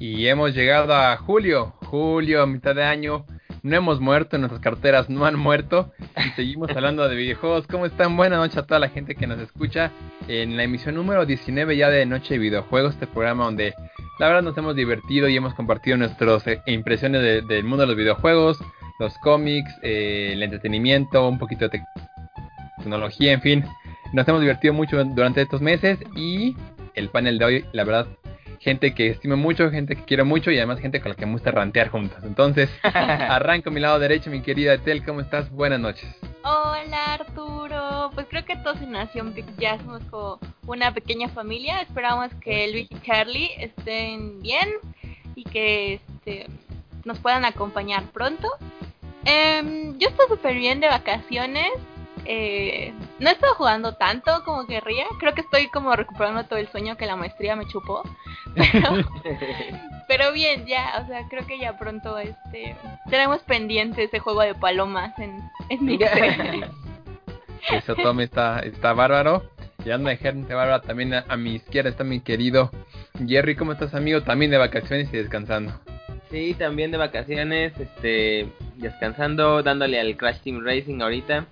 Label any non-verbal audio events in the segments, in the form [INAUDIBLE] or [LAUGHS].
Y hemos llegado a julio, julio, mitad de año. No hemos muerto, nuestras carteras no han muerto. Y seguimos hablando de videojuegos. ¿Cómo están? Buenas noches a toda la gente que nos escucha en la emisión número 19 ya de Noche de Videojuegos, este programa donde la verdad nos hemos divertido y hemos compartido nuestras eh, impresiones del mundo de los videojuegos, los cómics, eh, el entretenimiento, un poquito de tecnología, en fin. Nos hemos divertido mucho durante estos meses y el panel de hoy, la verdad, gente que estimo mucho, gente que quiero mucho y además gente con la que me gusta rantear juntos. Entonces, [LAUGHS] arranco mi lado derecho, mi querida Etel, ¿cómo estás? Buenas noches. Hola Arturo, pues creo que todos en Nación ya somos como una pequeña familia. Esperamos que Luis y Charlie estén bien y que este, nos puedan acompañar pronto. Em, yo estoy súper bien de vacaciones. Eh, no he estado jugando tanto como querría. Creo que estoy como recuperando todo el sueño que la maestría me chupó. [LAUGHS] Pero, bien, ya, o sea, creo que ya pronto este tenemos pendiente ese juego de palomas en, en [LAUGHS] Eso Tommy está, está bárbaro. Y anda de gente bárbara también a, mi izquierda está mi querido Jerry. ¿Cómo estás, amigo? También de vacaciones y descansando. Sí, también de vacaciones, este, descansando, dándole al Crash Team Racing ahorita.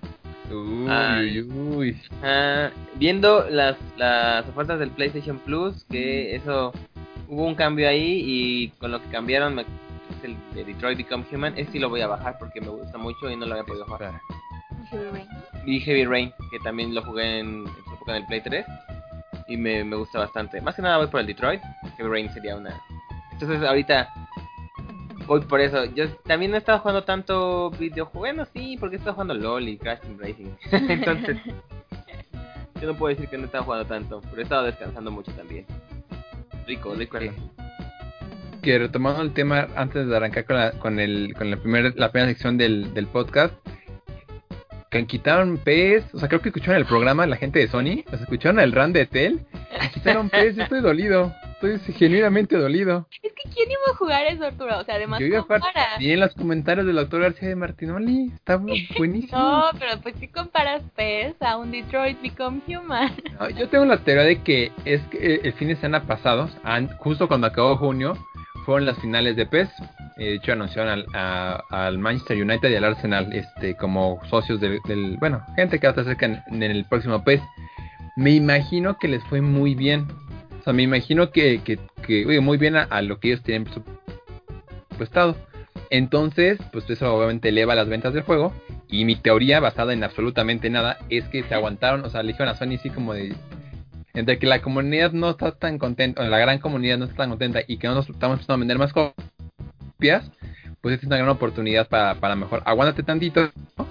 Uy, uy. Ah, viendo las, las ofertas del PlayStation Plus, que eso hubo un cambio ahí y con lo que cambiaron es el de Detroit Become Human. Ese sí lo voy a bajar porque me gusta mucho y no lo había podido jugar. Y Heavy Rain, que también lo jugué en, en época en el Play 3 y me, me gusta bastante. Más que nada voy por el Detroit. Heavy Rain sería una. Entonces ahorita voy por eso. Yo también no he estado jugando tanto videojuegos, sí, porque he estado jugando LOL y Crash Racing. [LAUGHS] Entonces, yo no puedo decir que no he estado jugando tanto, pero he estado descansando mucho también. Rico, rico, rico. Que retomando el tema antes de arrancar con la, con el, con la, primera, la primera sección del, del podcast, que quitaron PES, o sea, creo que escucharon el programa la gente de Sony, los escucharon el run de Tel, quitaron PES, yo estoy dolido. Estoy genuinamente dolido. Es que ¿quién iba a jugar eso, Arturo? O sea, además Yo a jugar y en los comentarios del doctor García de Martinoli. Está [LAUGHS] buenísimo. no, pero pues si comparas PES a un Detroit Become Human. yo tengo la teoría de que es que eh, el fin de semana pasado, justo cuando acabó junio, fueron las finales de PES. Eh, de hecho, anunciaron al, al, Manchester United y al Arsenal este, como socios del, Bueno, gente que va a estar cerca en el próximo PES. Me imagino que les fue muy bien sea, me imagino que, que, que muy bien a, lo que ellos tienen presupuestado. Entonces, pues eso obviamente eleva las ventas del juego. Y mi teoría, basada en absolutamente nada, es que se aguantaron, o sea, le dijeron a Sony así como de... Entre que la comunidad no está tan contenta, o la gran comunidad no está tan contenta y que no nos estamos empezando a vender más copias, pues es una gran oportunidad para, para mejor. Aguántate tantito, ¿no?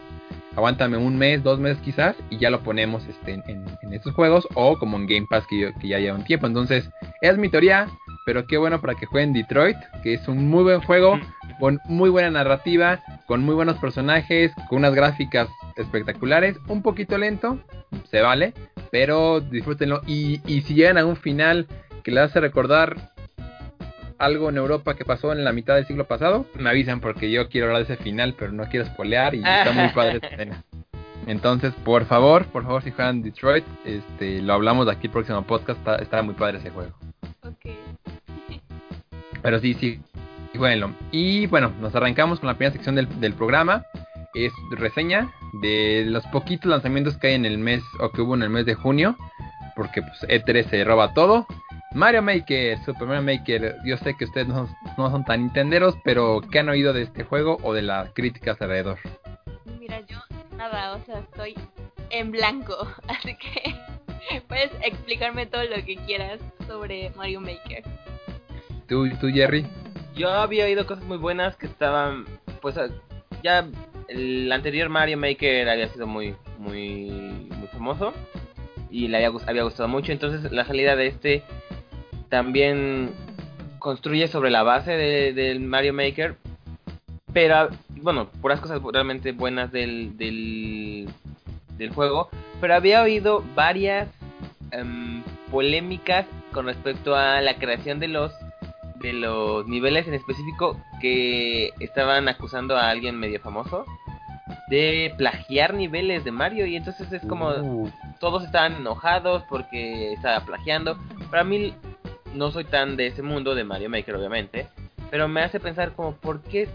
Aguántame un mes, dos meses quizás, y ya lo ponemos este, en, estos juegos, o como en Game Pass que, que ya lleva un tiempo. Entonces, es mi teoría, pero qué bueno para que jueguen Detroit, que es un muy buen juego, con muy buena narrativa, con muy buenos personajes, con unas gráficas espectaculares, un poquito lento, se vale, pero disfrútenlo. Y, y si llegan a un final que les hace recordar algo en Europa que pasó en la mitad del siglo pasado, me avisan porque yo quiero hablar de ese final, pero no quiero spoilear y está muy padre esa escena. [LAUGHS] Entonces, por favor, por favor, si juegan Detroit, este, lo hablamos de aquí el próximo podcast, está, muy padre ese juego. Ok. [LAUGHS] Pero sí, sí, bueno. Y bueno, nos arrancamos con la primera sección del, del programa. Es reseña de los poquitos lanzamientos que hay en el mes, o que hubo en el mes de junio, porque pues E3 se roba todo. Mario Maker, Super Mario Maker, yo sé que ustedes no, son tan intenderos, pero ¿qué han oído de este juego o de las críticas alrededor? Mira, yo nada, o sea, estoy en blanco, [LAUGHS] así que puedes explicarme todo lo que quieras sobre Mario Maker. ¿Tú, tú Jerry? Yo había oído cosas muy buenas que estaban, pues ya el anterior Mario Maker había sido muy, muy, muy famoso y le había, había gustado mucho, entonces la salida de este también construye sobre la base del Mario Maker, pero bueno, puras cosas realmente buenas del, del, juego, pero había oído varias em, polémicas con respecto a la creación de los de los niveles en específico que estaban acusando a alguien medio famoso de plagiar niveles de Mario y entonces es como uh. todos estaban enojados porque estaba plagiando. Para mí no soy tan de ese mundo de Mario Maker, obviamente, pero me hace pensar como, ¿por qué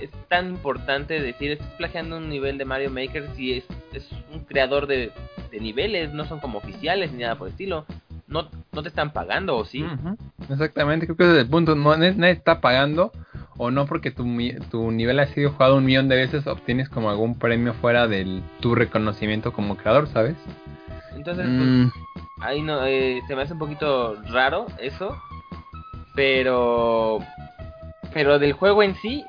es tan importante decir, estás plagiando un nivel de Mario Maker si es, es un creador de, de niveles, no son como oficiales ni nada por el estilo? No, no te están pagando, ¿o sí? Exactamente, creo que ese es el punto. No, nadie nadie está pagando o no porque tu, tu nivel ha sido jugado un millón de veces obtienes como algún premio fuera de tu reconocimiento como creador, ¿sabes? Entonces, pues, Mm, ahí no, eh, se me hace un poquito raro eso, pero, pero del juego en sí,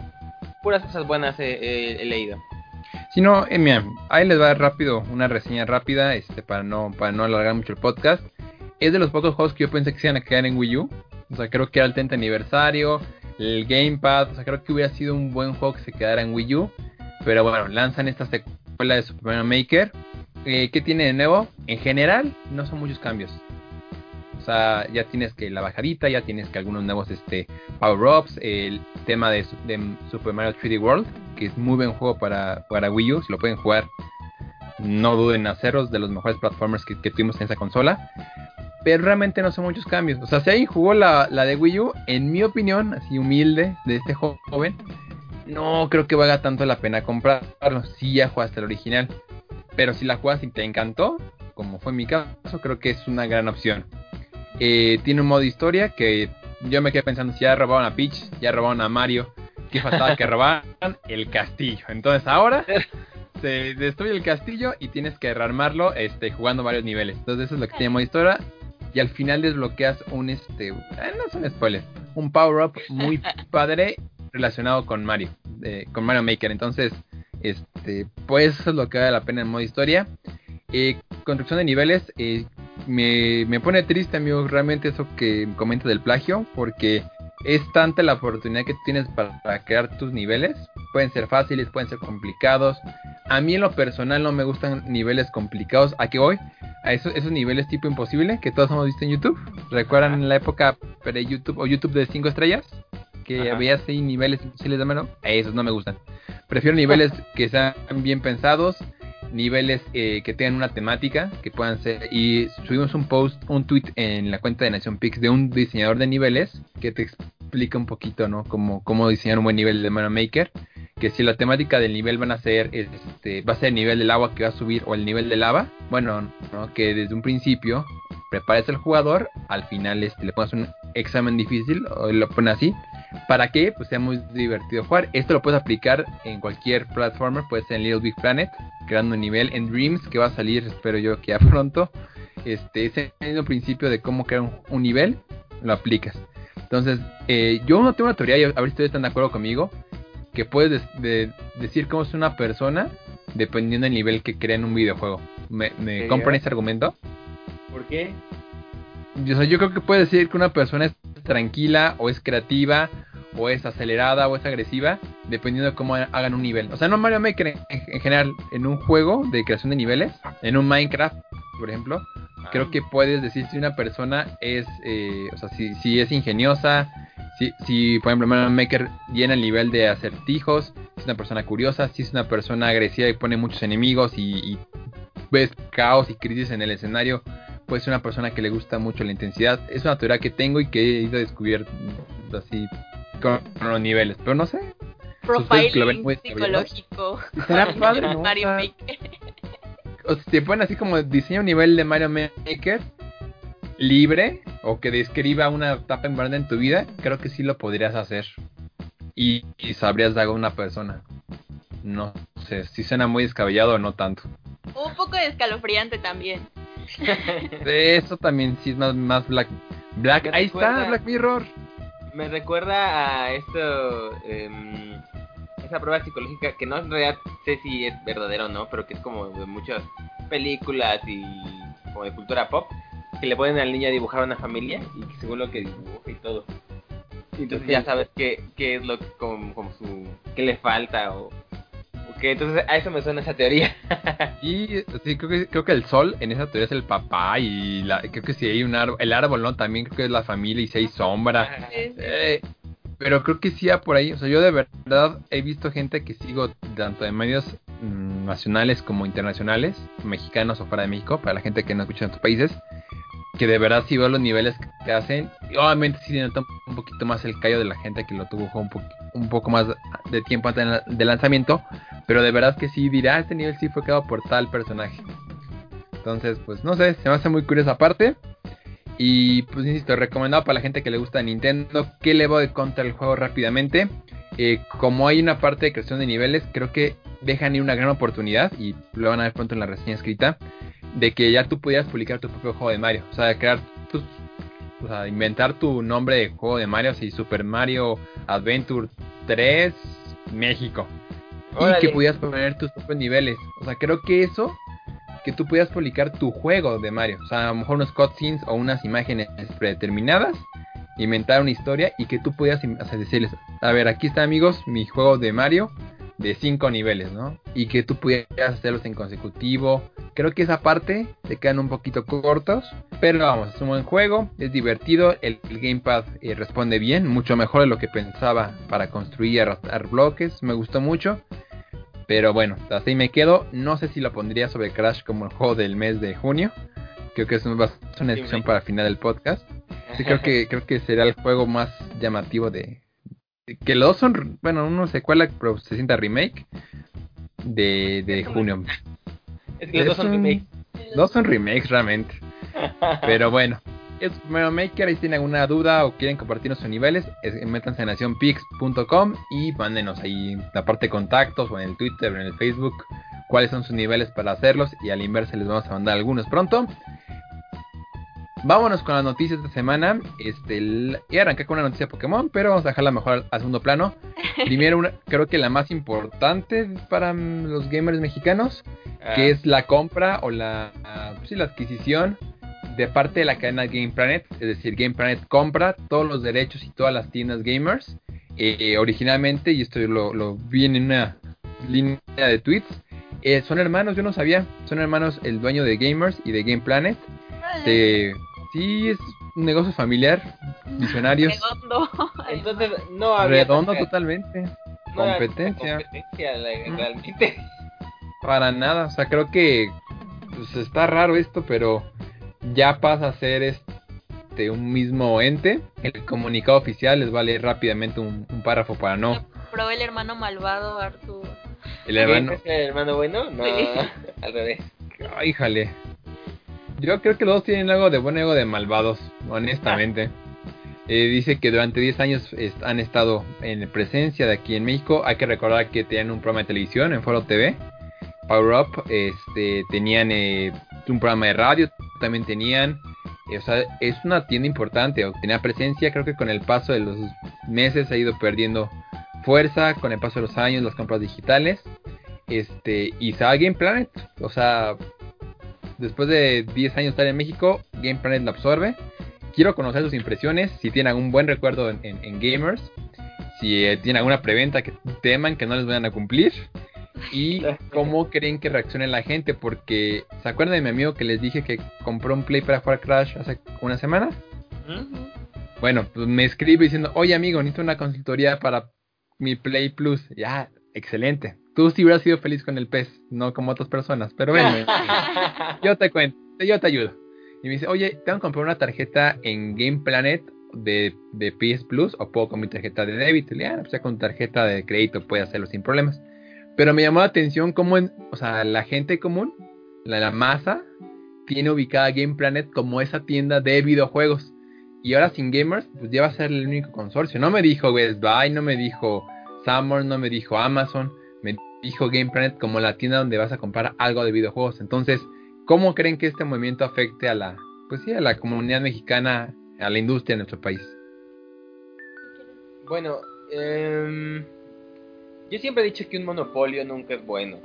puras cosas buenas he- he leído. Si no, eh, mira, ahí les va rápido una reseña rápida, este, para no, para no alargar mucho el podcast. Es de los pocos juegos que yo pensé que se iban a quedar en Wii U. O sea, creo que era el 30 aniversario, el Gamepad, o sea, creo que hubiera sido un buen juego que se quedara en Wii U. Pero bueno, lanzan esta secuela de Super Mario Maker. Eh, ¿Qué tiene de nuevo? En general, no son muchos cambios. O sea, ya tienes que la bajadita, ya tienes que algunos nuevos este, power-ups, el tema de, su- de Super Mario 3D World, que es muy buen juego para, para Wii U, si lo pueden jugar, no duden en hacerlos, de los mejores platformers que, tuvimos en esa consola. Pero realmente no son muchos cambios. O sea, si alguien jugó la, la de Wii U, en mi opinión, así humilde, de este jo- joven, no creo que valga tanto la pena comprarlo. Si ya jugaste el original. Pero si la juegas y te encantó, como fue mi caso, creo que es una gran opción. Eh, tiene un modo historia que yo me quedé pensando, si ya robaron a Peach, ya robaron a Mario, qué faltaba que robaran [LAUGHS] el castillo. Entonces ahora [LAUGHS] se destruye el castillo y tienes que rearmarlo este, jugando varios niveles. Entonces eso es lo que tiene modo historia. Y al final desbloqueas un, este, eh, no es un spoiler, un power-up muy [LAUGHS] padre relacionado con Mario, eh, con Mario Maker. Entonces, este, pues eso es lo que vale la pena en modo historia. Eh, construcción de niveles, eh, me, me pone triste, amigo, realmente eso que comenta del plagio, porque es tanta la oportunidad que tienes para, para crear tus niveles. Pueden ser fáciles, pueden ser complicados. A mí en lo personal no me gustan niveles complicados. ¿A qué voy? A esos, esos niveles tipo imposible que todos hemos visto en YouTube. ¿Recuerdan en la época de YouTube o YouTube de 5 estrellas? Que Ajá. había seis niveles imposibles de mano. A esos no me gustan. Prefiero niveles que sean bien pensados, niveles eh, que tengan una temática, que puedan ser. Y subimos un post, un tweet en la cuenta de Nación Pix de un diseñador de niveles que te explica un poquito, ¿no? Cómo, diseñar un buen nivel de Mario Maker. Que si la temática del nivel van a ser, este, va a ser el nivel del agua que va a subir o el nivel de lava, bueno, ¿no? que desde un principio prepares al jugador, al final este, le pones un examen difícil, o lo pones así, para que pues, sea muy divertido jugar. Esto lo puedes aplicar en cualquier platformer, puede ser en Little Big Planet, creando un nivel en Dreams que va a salir, espero yo que ya [LAUGHS] pronto. Este, ese mismo principio de cómo crear un, un nivel, lo aplicas. Entonces, eh, yo no tengo una teoría, y a ver si ustedes están de acuerdo conmigo, que puedes des- de- decir cómo es una persona dependiendo del nivel que crea en un videojuego. ¿Me, compran ese argumento? ¿Por qué? Yo, o sea, yo creo que puede decir que una persona es tranquila o es creativa o es acelerada o es agresiva dependiendo de cómo ha- hagan un nivel. O sea, no Mario Maker en, en general, en un juego de creación de niveles, en un Minecraft, por ejemplo, creo que puedes decir si una persona es, eh, o sea, si, si es ingeniosa, si, si por ejemplo Mario Maker llena el nivel de acertijos, si es una persona curiosa, si es una persona agresiva y pone muchos enemigos y, y ves caos y crisis en el escenario, puede ser una persona que le gusta mucho la intensidad. Es una teoría que tengo y que he ido descubierto así con, con los niveles, pero no sé. Profiling psicológico. Será [LAUGHS] padre, ¿no? Mario O sea, Maker. o si te ponen así como diseña un nivel de Mario Maker libre o que describa una etapa importante en tu vida, creo que sí lo podrías hacer. Y, y sabrías dar a una persona. No sé, si suena muy descabellado o no tanto. Un poco de escalofriante también. [LAUGHS] Eso también sí es más, más Black. Black, ahí está, Black Mirror. Me recuerda a esto, em, esa prueba psicológica que no en realidad sé si es verdadero o no, pero que es como de muchas películas y como de cultura pop, que le ponen al niño a dibujar una familia y que según lo que dibuja y todo. Entonces ya sabes qué, qué es lo que, como, como su, qué le falta o, Entonces a eso me suena esa teoría. [LAUGHS] Y sí, creo que, creo que el sol en esa teoría es el papá y la, creo que si hay un árbol, el árbol, ¿no? También creo que es la familia y si hay sombra. Es- Eh, pero creo que sí hay por ahí. O sea, yo de verdad he visto gente que sigo tanto de medios mm, nacionales como internacionales, mexicanos o fuera de México, para la gente que no escucha en otros países, que de verdad si veo los niveles que hacen, obviamente sí nota un poquito más el callo de la gente que lo tuvo un, un poco más de tiempo antes del lanzamiento, pero de verdad que sí dirá, este nivel sí fue creado por tal personaje. Entonces, pues no sé, se me hace muy curiosa parte. Y pues insisto, recomendado para la gente que le gusta Nintendo. Que le voy de contra el juego rápidamente. Eh, como hay una parte de creación de niveles, creo que dejan ir una gran oportunidad. Y lo van a ver pronto en la reseña escrita de que ya tú pudieras publicar tu propio juego de Mario. O sea, crear tus, o sea, inventar tu nombre de juego de Mario, así Super Mario Adventure 3 México. Y que pudieras poner tus propios niveles. O sea, creo que eso, que tú pudieras publicar tu juego de Mario. O sea, a lo mejor unos cutscenes o unas imágenes predeterminadas. Inventar una historia y que tú pudieras decirles, a ver, aquí está amigos, mi juego de Mario de 5 niveles, ¿no? Y que tú pudieras hacerlos en consecutivo. Creo que esa parte te quedan un poquito cortos, pero vamos, es un buen juego, es divertido, el, gamepad eh, responde bien, mucho mejor de lo que pensaba para construir y arrastrar bloques, me gustó mucho. Pero bueno, así me quedo. No sé si lo pondría sobre Crash como el juego del mes de junio. Creo que es una, una decisión para final del podcast. Sí, creo que creo que será el juego más llamativo de, que los dos son, bueno, uno secuela, pero se sienta remake de, de junio. Es que los dos son remakes. Dos son remakes realmente. [LAUGHS] pero bueno, es Mario Maker, si tienen alguna duda o quieren compartirnos sus niveles, es, métanse en nacionpix.com y mándenos ahí la parte de contactos o en el Twitter o en el Facebook cuáles son sus niveles para hacerlos y al inverso les vamos a mandar algunos pronto. Vámonos con las noticias de esta semana. Este, y arranqué con una noticia de Pokémon, pero vamos a dejarla mejor al, segundo plano. [LAUGHS] Primero, una, creo que la más importante para los gamers mexicanos, que ah. es la compra o la, sí, la adquisición de parte de la cadena Game Planet. Es decir, Game Planet compra todos los derechos y todas las tiendas gamers. Eh, originalmente, y esto lo, lo vi en una línea de tweets, eh, son hermanos, yo no sabía, son hermanos el dueño de Gamers y de Game Planet. De, Sí, es un negocio familiar, visionarios. Redondo. [LAUGHS] Entonces, no había. Redondo totalmente. competencia. competencia realmente. Para nada, o sea, creo que pues, está raro esto, pero ya pasa a ser este un mismo ente. El comunicado oficial les va a leer rápidamente un, párrafo para no. Probé el hermano malvado, Arthur. ¿El hermano? ¿Es el hermano bueno? No, [LAUGHS] al revés. Ay, jale. Yo creo que los dos tienen algo de buen ego de malvados, honestamente. Eh, dice que durante 10 años han estado en presencia de aquí en México. Hay que recordar que tenían un programa de televisión en Foro TV, Power Up. Este, tenían eh, un programa de radio, también tenían. Eh, o sea, es una tienda importante, tenía presencia. Creo que con el paso de los meses ha ido perdiendo fuerza, con el paso de los años, las compras digitales. Este, y sabe Game Planet, o sea, después de 10 años estar en México, Game Planet lo absorbe. Quiero conocer sus impresiones, si tienen algún buen recuerdo en, Gamers, si eh, tienen alguna preventa que teman que no les vayan a cumplir. Y [LAUGHS] cómo creen que reaccione la gente, porque ¿se acuerdan de mi amigo que les dije que compró un Play para jugar Crash hace una semana? Bueno, pues me escribe diciendo, oye amigo, necesito una consultoría para mi Play Plus. Ya, excelente. Tú sí hubieras sido feliz con el pez, no como otras personas. Pero bueno, [LAUGHS] yo te cuento, yo te ayudo. Y me dice, oye, tengo que comprar una tarjeta en Game Planet de, de PS Plus o puedo con mi tarjeta de débito. Y ah, pues con tarjeta de crédito puede hacerlo sin problemas. Pero me llamó la atención cómo, en, o sea, la gente común, la, masa, tiene ubicada Game Planet como esa tienda de videojuegos. Y ahora sin gamers, pues ya va a ser el único consorcio. No me dijo Best no me dijo Summer, no me dijo Amazon me dijo Game Planet como la tienda donde vas a comprar algo de videojuegos. Entonces, ¿cómo creen que este movimiento afecte a la, pues sí, a la comunidad mexicana, a la industria en nuestro país? Bueno, em, yo siempre he dicho que un monopolio nunca es bueno,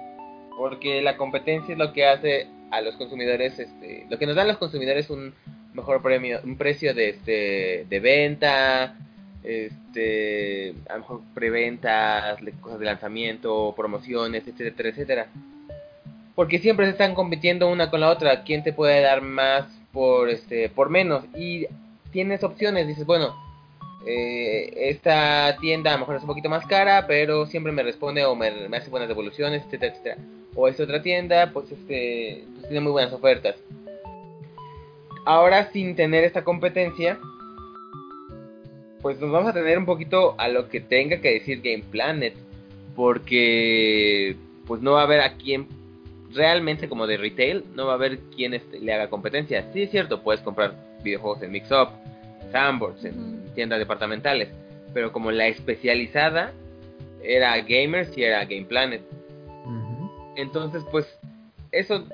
porque la competencia es lo que hace a los consumidores, este, lo que nos dan los consumidores un mejor premio, un precio de, este, de venta, este, a lo mejor preventas, cosas de lanzamiento, promociones, etcétera, etcétera. Porque siempre se están compitiendo una con la otra. ¿Quién te puede dar más por este por menos? Y tienes opciones. Dices, bueno, eh, esta tienda a lo mejor es un poquito más cara, pero siempre me responde o me, hace buenas devoluciones, etcétera, etcétera. O esta otra tienda, pues este, pues tiene muy buenas ofertas. ahora sin tener esta competencia, pues nos vamos a tener un poquito a lo que tenga que decir Game Planet, porque pues no va a haber a quien realmente como de retail, no va a haber quien este, le haga competencia. Sí es cierto, puedes comprar videojuegos en Mixup, en Sandbox, en tiendas departamentales, pero como la especializada era Gamers y era Game Planet. Entonces, pues eso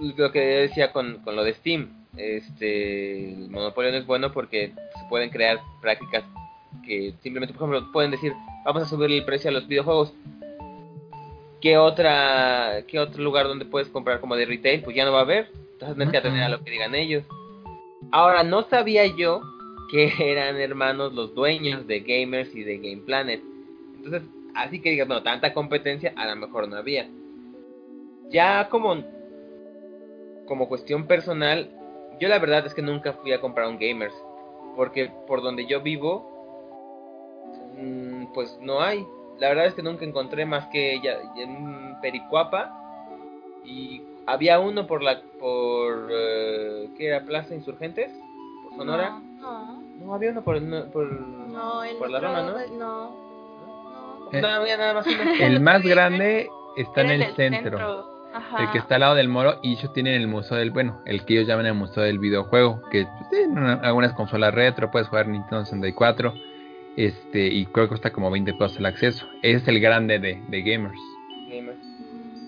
lo que decía con, con lo de Steam. Este, el monopolio no es bueno porque se pueden crear prácticas que simplemente, por ejemplo, pueden decir, vamos a subir el precio a los videojuegos. ¿Qué otra qué otro lugar donde puedes comprar como de retail? Pues ya no va a haber. Entonces tienes que atender a lo que digan ellos. Ahora, no sabía yo que [LAUGHS] eran hermanos los dueños de Gamers y de Game Planet. Entonces, así que digas, bueno, tanta competencia, a lo mejor no había. Ya como, como cuestión personal, yo la verdad es que nunca fui a comprar un Gamers. Porque por donde yo vivo, mm, pues no hay. La verdad es que nunca encontré más que ya, en Pericuapa. Y había uno por la. por. ¿Qué era? Plaza Insurgentes. Sonora. No, no. había uno por. por, no, el por la Roma, ¿no? No. No, había nada más. El más grande está en el centro. El que está al lado del moro y ellos tienen el museo del, bueno, el que ellos llaman el museo del videojuego, que pues, tienen algunas consolas retro, puedes jugar Nintendo 64, este, y creo que cuesta como 20 pesos el acceso. Ese es el grande de, de gamers. Gamers.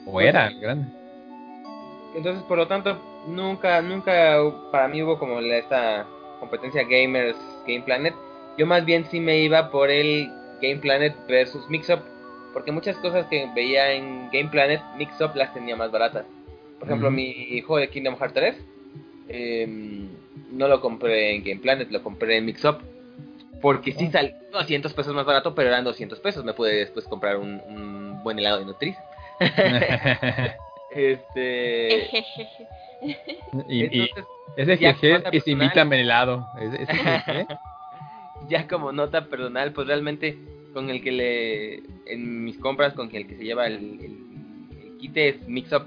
O pues era el grande. Entonces, por lo tanto, nunca, nunca para mí hubo como esta competencia gamers Game Planet. Yo más bien sí me iba por el Game Planet versus Mixup porque muchas cosas que veía en Game Planet, Mix-Up las tenía más baratas. Por ejemplo, mi juego de Kingdom Hearts 3, em, no lo compré en Game Planet, lo compré en Mix-Up. Porque sí salió 200 pesos más barato, pero eran 200 pesos. Me pude después comprar un, buen helado de Nutriz. [LAUGHS] [LAUGHS] este. y, ese jeje es invítame el helado. ya como nota personal, pues realmente con el que le. En mis compras, con el que se lleva el, el, kit es Mixup.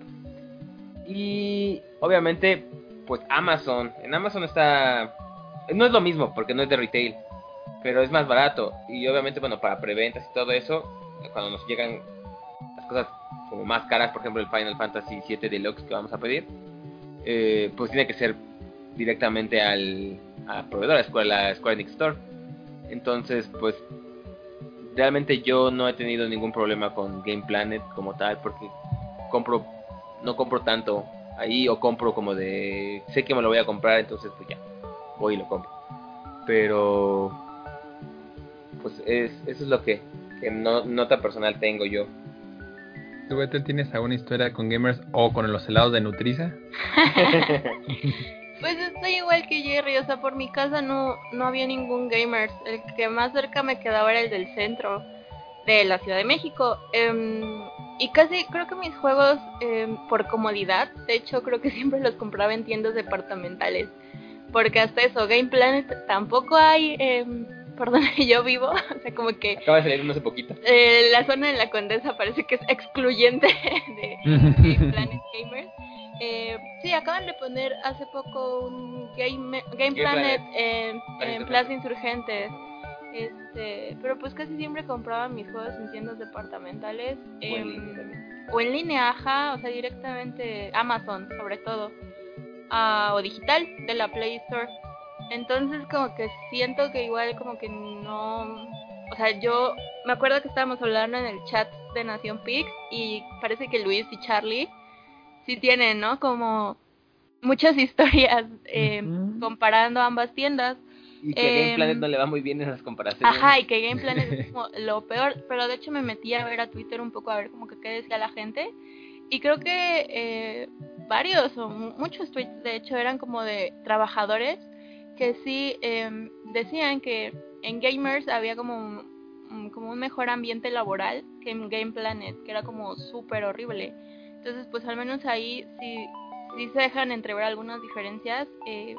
Y obviamente, pues Amazon. En Amazon está. No es lo mismo porque no es de retail, pero es más barato. Y obviamente, bueno, para preventas y todo eso, cuando nos llegan cosas como más caras, por ejemplo, el Final Fantasy VII Deluxe que vamos a pedir, eh, pues tiene que ser directamente al, proveedor, a Square, Square Enix Store. Entonces, pues realmente yo no he tenido ningún problema con Game Planet como tal porque compro no compro tanto ahí o compro como de sé que me lo voy a comprar entonces pues ya voy y lo compro pero pues es, eso es lo que, que no, nota personal tengo yo ¿Tú, tienes alguna historia con gamers o con los helados de Nutriza? [LAUGHS] Pues estoy igual que Jerry, o sea, por mi casa no, no había ningún gamers. El que más cerca me quedaba era el del centro de la Ciudad de México. Em, y casi creo que mis juegos, em, por comodidad, de hecho creo que [LAUGHS] siempre los compraba en tiendas departamentales. Porque hasta eso, Game Planet tampoco hay eh, por donde [LAUGHS] yo vivo. o sea, como que... Acaba de salir hace poquito. Eh, la zona de la Condesa parece que es excluyente [LAUGHS] de Game [LAUGHS] Planet Gamers. Eh, sí, acaban de poner hace poco un Game, Game, Planet, en Plaza Insurgentes. Este, pero pues casi siempre compraba mis juegos en tiendas departamentales. o, en línea, ajá, o sea, directamente Amazon, sobre todo. Ah, o digital, de la Play Store. Entonces como que siento que igual como que no... O sea, yo me acuerdo que estábamos hablando en el chat de Nación Pix y parece que Luis y Charlie sí tienen, ¿no? Como muchas [LAUGHS] historias eh, comparando ambas tiendas. Y que Game Planet em, no le va muy bien en las comparaciones. Ajá, y que Game [LAUGHS] Planet es como lo peor. Pero de hecho me metí a ver a Twitter un poco a ver como que qué decía la gente. Y creo que eh, varios o muchos tweets de hecho eran como de trabajadores que sí eh, decían que en Gamers había como un, como un mejor ambiente laboral que en Game Planet, que era como súper horrible. Entonces, pues al menos ahí sí, sí se dejan entrever algunas diferencias eh,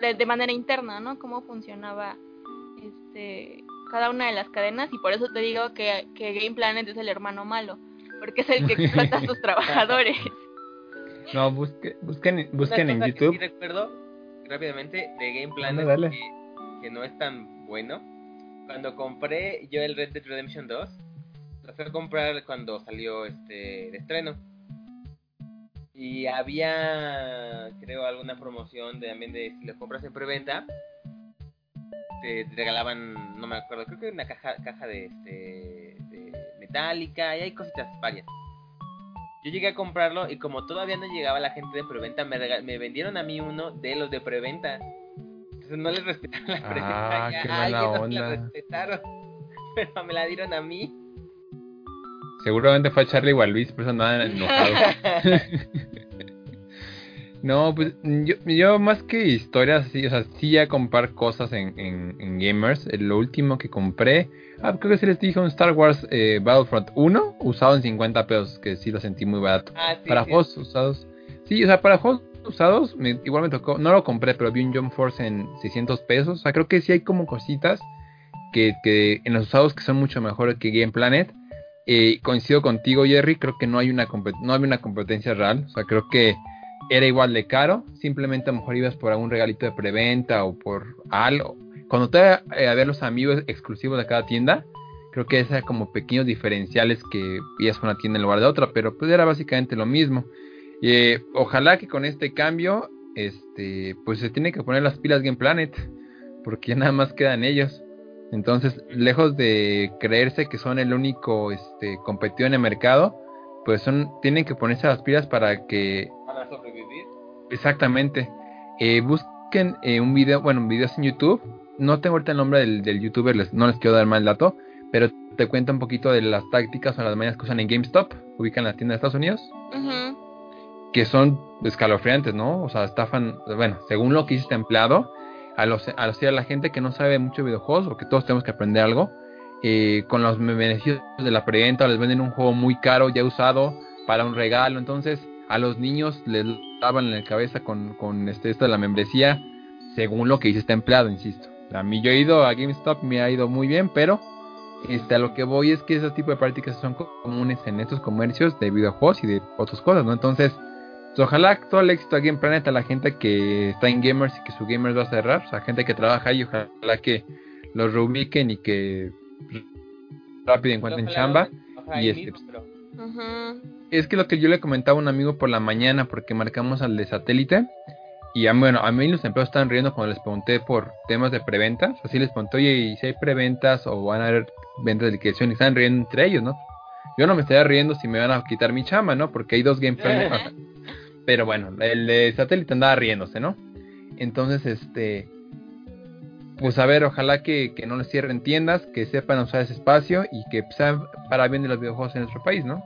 de, manera interna, ¿no? Cómo funcionaba este cada una de las cadenas y por eso te digo que, que Game Planet es el hermano malo, porque es el que explota a sus [LAUGHS] trabajadores. No, busque, busquen, busquen en YouTube. recuerdo rápidamente de Game Planet Dale, dale. Que, que no es tan bueno. Cuando compré yo el Red Dead Redemption 2, lo fui a comprar cuando salió este de estreno. Y había, creo, alguna promoción de, también de si lo compras en preventa, te, te regalaban, no me acuerdo, creo que una caja, caja de, este, de metálica y hay cositas varias. Yo llegué a comprarlo y como todavía no llegaba la gente de preventa, me, me vendieron a mí uno de los de preventa. Entonces no les respetaron la preventa. Ah, ya qué mala alguien no se la onda. respetaron. [LAUGHS] Pero me la dieron a mí. Seguramente fue a Charlie o a Luis, por eso andaban enojados. [LAUGHS] No, pues yo, yo más que historias, sí, o sea, sí a comprar cosas en, en, en gamers. eh, Lo último que compré, ah, creo que sí les dije un Star Wars eh, Battlefront 1, usado en 50 pesos, que sí lo sentí muy barato. Ah, sí, para sí. juegos usados, sí, o sea, para juegos usados, me- igual me tocó, no lo compré, pero vi un Jump Force en 600 pesos. O sea, creo que sí hay como cositas que, que en los usados que son mucho mejores que Game Planet. Eh, coincido contigo, Jerry, creo que no hay una no hay una competencia real. O sea, creo que era igual de caro. Simplemente a lo mejor ibas por algún regalito de preventa o por algo. Cuando te eh, a ver los amigos exclusivos de cada tienda, creo que esos como pequeños diferenciales que veías una tienda en lugar de otra, pero pues era básicamente lo mismo. Eh, ojalá que con este cambio, este, pues se tiene que poner las pilas Game Planet, porque nada más quedan ellos. Entonces, lejos de creerse que son el único este, competidor en el mercado, pues son, tienen que ponerse las pilas para que. Exactamente. Eh, busquen eh, un video, bueno, videos en YouTube. No tengo ahorita el nombre del, del youtuber, les- no les quiero dar mal dato, pero te cuenta un poquito de las tácticas o las maneras que usan en GameStop, ubican las tiendas de Estados Unidos, que son escalofriantes, ¿no? O sea, estafan, bueno, según lo que dice este empleado, a los, a, los- a la gente que no sabe mucho de videojuegos, o que todos tenemos que aprender algo, eh, con los beneficios de la preventa, les venden un juego muy caro, ya usado, para un regalo, entonces a los niños les daban en la cabeza con, con este, esto de la membresía, según lo que dice este empleado, insisto. A mí yo he ido a GameStop, me ha ido muy bien, pero este, a lo que voy es que ese tipo de prácticas son co- comunes en estos comercios de videojuegos y de otras cosas, ¿no? Entonces, pues, ojalá todo el éxito aquí en Planet a la gente que está en gamers y que su gamers va a cerrar, o sea, gente que trabaja ahí, ojalá que los reubiquen y que rápido encuentren Ojalá chamba. ojalá y este, mismo, pero- Es que lo que yo le comentaba a un amigo por la mañana, porque marcamos al de satélite. Y a, bueno, a mí los empleados estaban riendo cuando les pregunté por temas de preventas. Así les pregunté, oye, ¿y si hay preventas o van a haber ventas de liquidación? Y están riendo entre ellos, ¿no? Yo no me estaría riendo si me van a quitar mi chamba, ¿no? Porque hay dos gameplays. [LAUGHS] Pero bueno, el de satélite andaba riéndose, ¿no? Entonces, este. Pues a ver, ojalá que, que no les cierren tiendas, que sepan usar ese espacio y que sean para bien de los videojuegos en nuestro país, ¿no?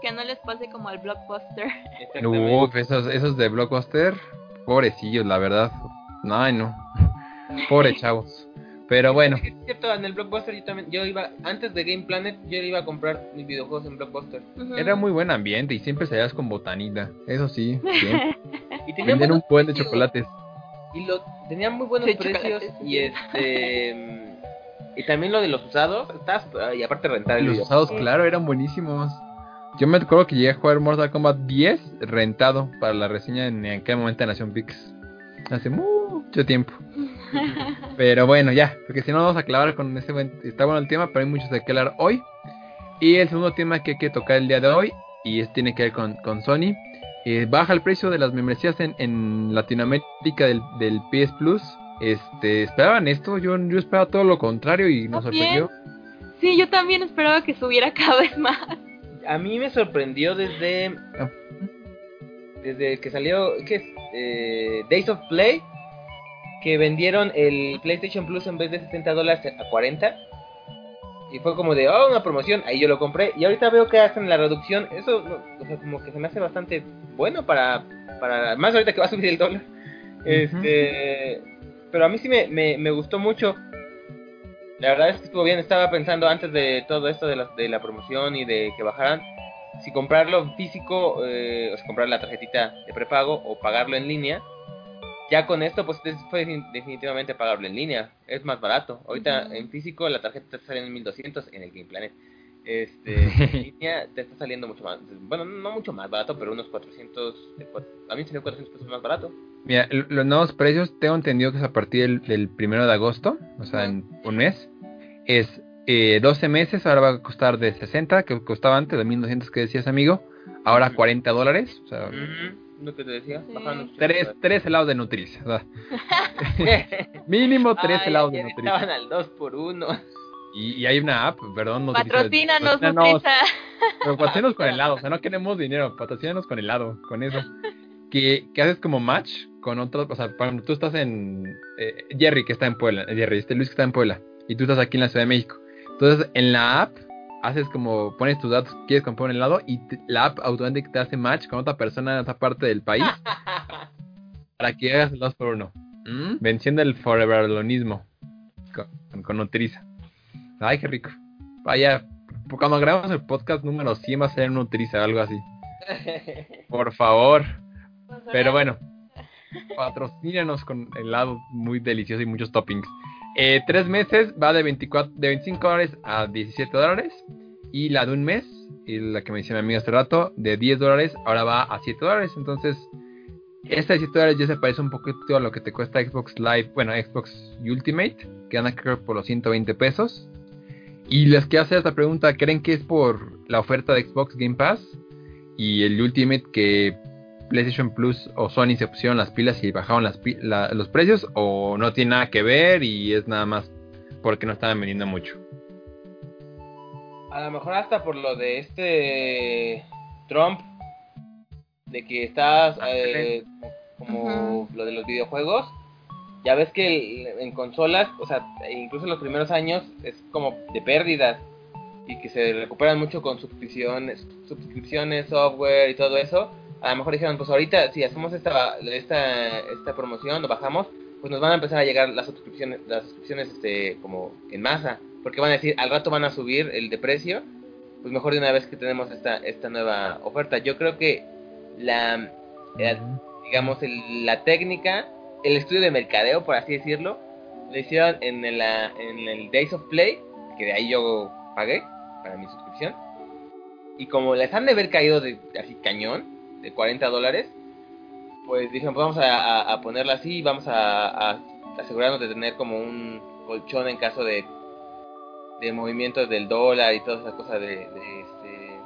Que no les pase como al blockbuster. Uf, esos, esos de Blockbuster, pobrecillos, la verdad. Ay, no. [LAUGHS] Pobre chavos. Pero bueno, Es cierto, en el Blockbuster yo también, yo iba, antes de Game Planet, yo iba a comprar mis videojuegos en Blockbuster. Era muy buen ambiente y siempre salías con botanita. Eso sí, siempre. [LAUGHS] Y tenían un buen de chocolates. Y lo, tenían muy buenos Sí, precios. chocolates, Y este. mm, y también lo de los usados. y aparte rentar el Los video. usados, claro, eran buenísimos. Yo me acuerdo que llegué a jugar Mortal Kombat 10 rentado para la reseña en aquel momento de Nación Pix. Hace mucho tiempo. [LAUGHS] Pero bueno, ya, porque si no vamos a clavar con ese buen... Está bueno el tema, pero hay muchos de qué hablar hoy. Y el segundo tema que hay que tocar el día de hoy, y es, tiene que ver con, con Sony. Eh, baja el precio de las membresías en, en Latinoamérica del, del PS Plus. Este, ¿Esperaban esto? Yo, yo esperaba todo lo contrario y nos También. sorprendió. Sí, yo también esperaba que subiera cada vez más. A mí me sorprendió desde. Ah. Desde que salió. ¿Qué es? Eh, Days of Play. Que vendieron el PlayStation Plus en vez de 60 dólares a 40. Y fue como de, oh, una promoción. Ahí yo lo compré. Y ahorita veo que hacen la reducción. Eso, o sea, como que se me hace bastante bueno para. para más ahorita que va a subir el dólar. Este. Pero a mí sí me, me, me gustó mucho. La verdad es que estuvo bien. Estaba pensando antes de todo esto de la, de la promoción y de que bajaran. Si comprarlo físico, eh, o sea, comprar la tarjetita de prepago o pagarlo en línea. Ya con esto, pues es- definitivamente pagarlo en línea. Es más barato. Ahorita en físico la tarjeta te sale en 1200 en el Game Planet. Este, [LAUGHS] en línea te está saliendo mucho más. Bueno, no mucho más barato, pero unos 400. de cua- A mí salió 400 pesos más barato. Mira, los nuevos precios tengo entendido que es a partir del, del primero de agosto, o sea, en un mes. Es eh, 12 meses, ahora va a costar de 60, que costaba antes, de 1200 que decías, amigo. Ahora Ujú. 40 dólares, o sea, Lo que te decía, Sí. tres, tres helados de Nutris. O sea, mínimo tres Ay, helados de Nutris. Estaban al 2 por 1 Y, y hay una app, perdón, Nutris. Patrocínanos, patrocínanos, Nutrisa. Pero patrocínanos con helado, o sea, no queremos dinero, patrocínanos con helado, con eso. Que, que haces como match con otros, o sea, cuando tú estás en eh, Jerry que está en Puebla, eh, Jerry, este Luis que está en Puebla, y tú estás aquí en la Ciudad de México. Entonces, en la app haces como pones tus datos, quieres comprar un helado y te- la app automáticamente te hace match con otra persona en otra parte del país [LAUGHS] para que hagas el 2 por 1 Venciendo el foreverlonismo con, con Nutriza. Ay, qué rico. Vaya, cuando grabamos el podcast número 100 va a ser Nutriza o algo así. [LAUGHS] Por favor. Pero bueno, patrocínanos con helado muy delicioso y muchos toppings. Eh, tres meses va de, 24, de 25 dólares a 17 dólares. Y la de un mes, y la que me decía mi amiga hace rato, de 10 dólares, ahora va a 7 dólares. Entonces, esta de 7 dólares ya se parece un poquito a lo que te cuesta Xbox Live, bueno, Xbox Ultimate, que anda creo por los 120 pesos. Y les quiero hacer esta pregunta, ¿creen que es por la oferta de Xbox Game Pass y el Ultimate que PlayStation Plus o Sony se pusieron las pilas y bajaron las pi- la- los precios o no tiene nada que ver y es nada más porque no estaban vendiendo mucho? A lo mejor hasta por lo de este Trump, de que estás eh, como lo de los videojuegos. Ya ves que el- en consolas, o sea, incluso en los primeros años es como de pérdidas y que se recuperan mucho con suscripciones, suscripciones, software y todo eso. A lo mejor dijeron, pues ahorita si hacemos esta esta esta promoción, lo bajamos, pues nos van a empezar a llegar las suscripciones las suscripciones este como en masa, porque van a decir, al rato van a subir el de precio, pues mejor de una vez que tenemos esta esta nueva oferta. Yo creo que la eh, digamos, el- la técnica, el estudio de mercadeo, por así decirlo, lo hicieron en el, ah, en el Days of Play, que de ahí yo pagué para mi suscripción. Y como les han de haber caído de así cañón, de 40 dólares, pues dijeron, pues vamos a, a- a ponerla así y vamos a, a asegurarnos de tener como un colchón en caso de, de movimientos del dólar y toda esa cosa de, de este...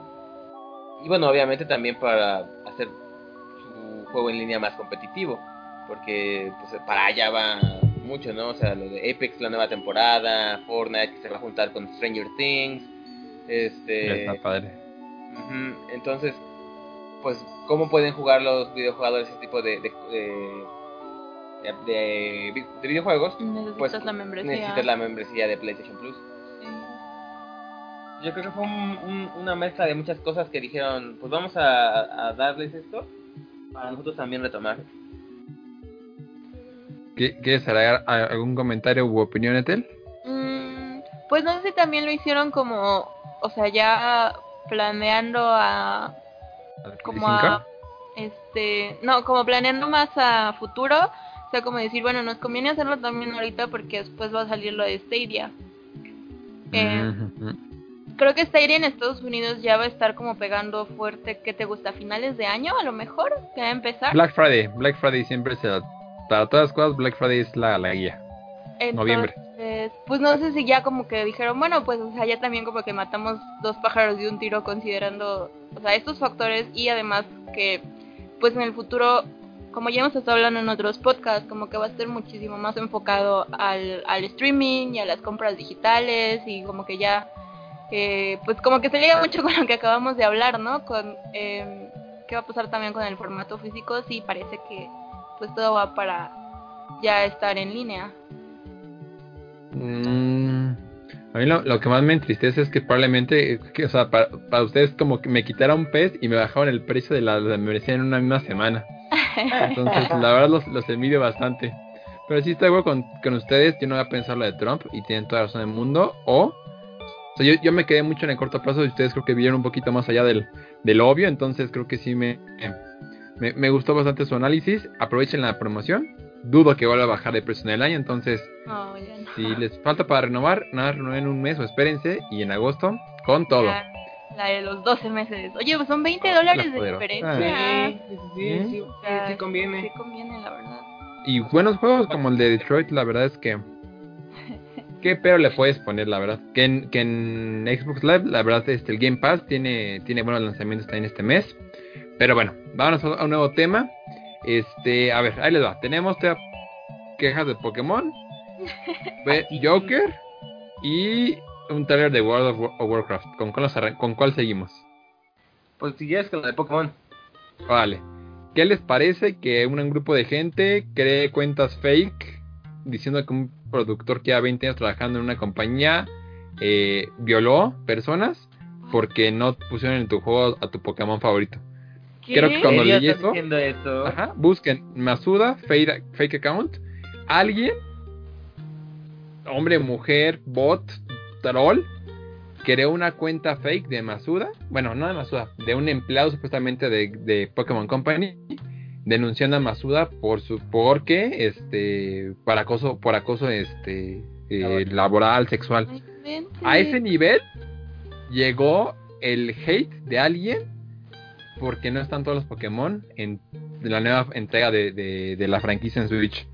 Y bueno, obviamente también para hacer su juego en línea más competitivo, porque pues para allá va mucho, ¿no? O sea, lo de Apex la nueva temporada, Fortnite que se va a juntar con Stranger Things, este, Está padre. entonces, pues cómo pueden jugar los videojugadores ese tipo de de, de, de- de vi- de videojuegos, Necesitas pues la membresía. necesitas la membresía de PlayStation Plus. Sí. Yo creo que fue un- un- una mezcla de muchas cosas que dijeron, pues vamos a, a darles esto para nosotros también retomar. ¿Qué- ¿Quieres agregar algún comentario u opinión, Etel? Mm, pues no sé si también lo hicieron como, o sea, ya planeando a, como a, este, no, como planeando más a futuro, o sea, como decir, bueno, nos conviene hacerlo también ahorita porque después va a salir lo de Stadia. Eh. Creo que Stadia en Estados Unidos ya va a estar como pegando fuerte, ¿qué te gusta? ¿A finales de año a lo mejor? Que va a empezar. Black Friday, Black Friday siempre se para todas las cosas Black Friday es la, la guía. Noviembre. Entonces, pues no sé si ya como que dijeron, bueno, pues o sea, ya también como que matamos dos pájaros de un tiro considerando, o sea, estos factores y además que pues en el futuro, como ya hemos estado hablando en otros podcasts, como que va a estar muchísimo más enfocado al, al streaming y a las compras digitales y como que ya, eh, pues como que se liga mucho con lo que acabamos de hablar, ¿no? Con eh, qué va a pasar también con el formato físico, sí parece que pues todo va para ya estar en línea. Mm, a mí lo, que más me entristece es que probablemente, o sea, para, para ustedes como que me quitaron un pez y me bajaron el precio de la, la membresía en una misma semana. Entonces, la verdad los, los envidio bastante. Pero sí estoy con, con ustedes, yo no voy a pensar lo de Trump y tienen toda la razón del mundo. O, o sea, yo, yo me quedé mucho en el corto plazo y ustedes creo que vieron un poquito más allá del, del obvio, entonces creo que sí me, me, me gustó bastante su análisis. Aprovechen la promoción. Dudo que vuelva a bajar de precio en el año, entonces No, no. si les falta para renovar, nada, renueven un mes o espérense y en agosto con todo. Ya. La de los 12 meses. Oye, pues son 20 dólares de diferencia. Sí, sí, sí, sí, O sea, sí conviene. Sí conviene, la verdad. Y buenos juegos como el de Detroit, la verdad es que. [LAUGHS] ¿Qué pero le puedes poner, la verdad? Que en, que en Xbox Live, la verdad, este, el Game Pass tiene, tiene buenos lanzamientos también este mes. Pero bueno, vámonos a un nuevo tema. Este, a ver, ahí les va. Tenemos quejas de Pokémon, [LAUGHS] Joker y un trailer de World of Wa- of Warcraft. ¿Con cuál, nos arran- ¿Con cuál seguimos? Pues si quieres con la de Pokémon. Vale. ¿Qué les parece que un grupo de gente cree cuentas fake diciendo que un productor que lleva 20 años trabajando en una compañía eh, violó personas porque no pusieron en tu juego a tu Pokémon favorito? Creo que cuando ¿En serio leí estás eso- diciendo eso? Ajá, busquen Masuda fake, fake account. Alguien, hombre, mujer, bot, troll, creó una cuenta fake de Masuda. Bueno, no de Masuda, de un empleado supuestamente de, de Pokémon Company. Denunciando a Masuda por su porque este por acoso por acoso este eh, laboral sexual a ese nivel llegó el hate de alguien porque no están todos los Pokémon en la nueva entrega de, de- de la franquicia en Switch.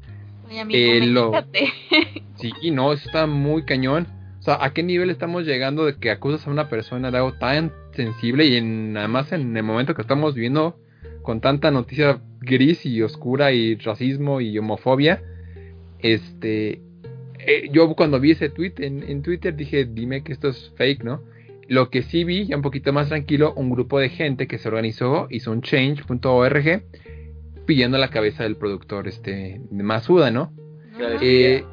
Oye, amigo, eh, lo-. [LAUGHS] Sí, no, eso está muy cañón. O sea, ¿a qué nivel estamos llegando de que acusas a una persona de algo tan sensible y en, además en el momento que estamos viviendo con tanta noticia gris y oscura y racismo y homofobia? Este, eh, yo cuando vi ese tweet en, en Twitter dije, dime que esto es fake, ¿no? Lo que sí vi, ya un poquito más tranquilo, un grupo de gente que se organizó, hizo un change.org pidiendo la cabeza del productor este Masuda, ¿no? Eh,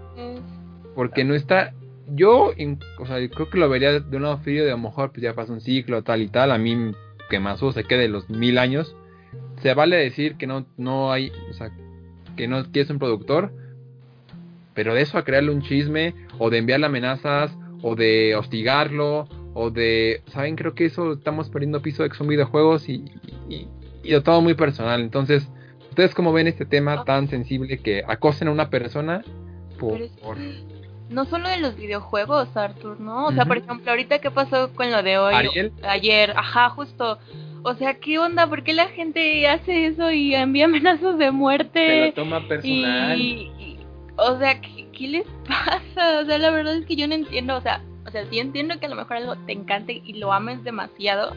porque no está. Yo, en- o sea, yo creo que lo vería de un lado frío, de a lo mejor pues ya pasa un ciclo, tal y tal. A mí, que Masuda se quede los mil años, se vale decir que no, no hay, o sea, que no que es un productor, pero de eso a crearle un chisme, o de enviarle amenazas, o de hostigarlo, o de, ¿saben? Creo que eso estamos perdiendo piso de que son videojuegos y, y, y de todo muy personal. Entonces, ¿ustedes cómo ven este tema tan sensible que acosen a una persona por... Es que no solo de los videojuegos, Arthur, ¿no? O sea, por ejemplo, ahorita qué pasó con lo de hoy, Ariel? ayer, ajá, justo. O sea, ¿qué onda? ¿Por qué la gente hace eso y envía [LAUGHS] amenazas de Se muerte? lo toma personal. Y, y- o sea, ¿qué, qué les [LAUGHS] pasa? O sea, la verdad es que yo no entiendo, o sea, o sea, sí entiendo que a lo mejor algo te encante y lo ames demasiado,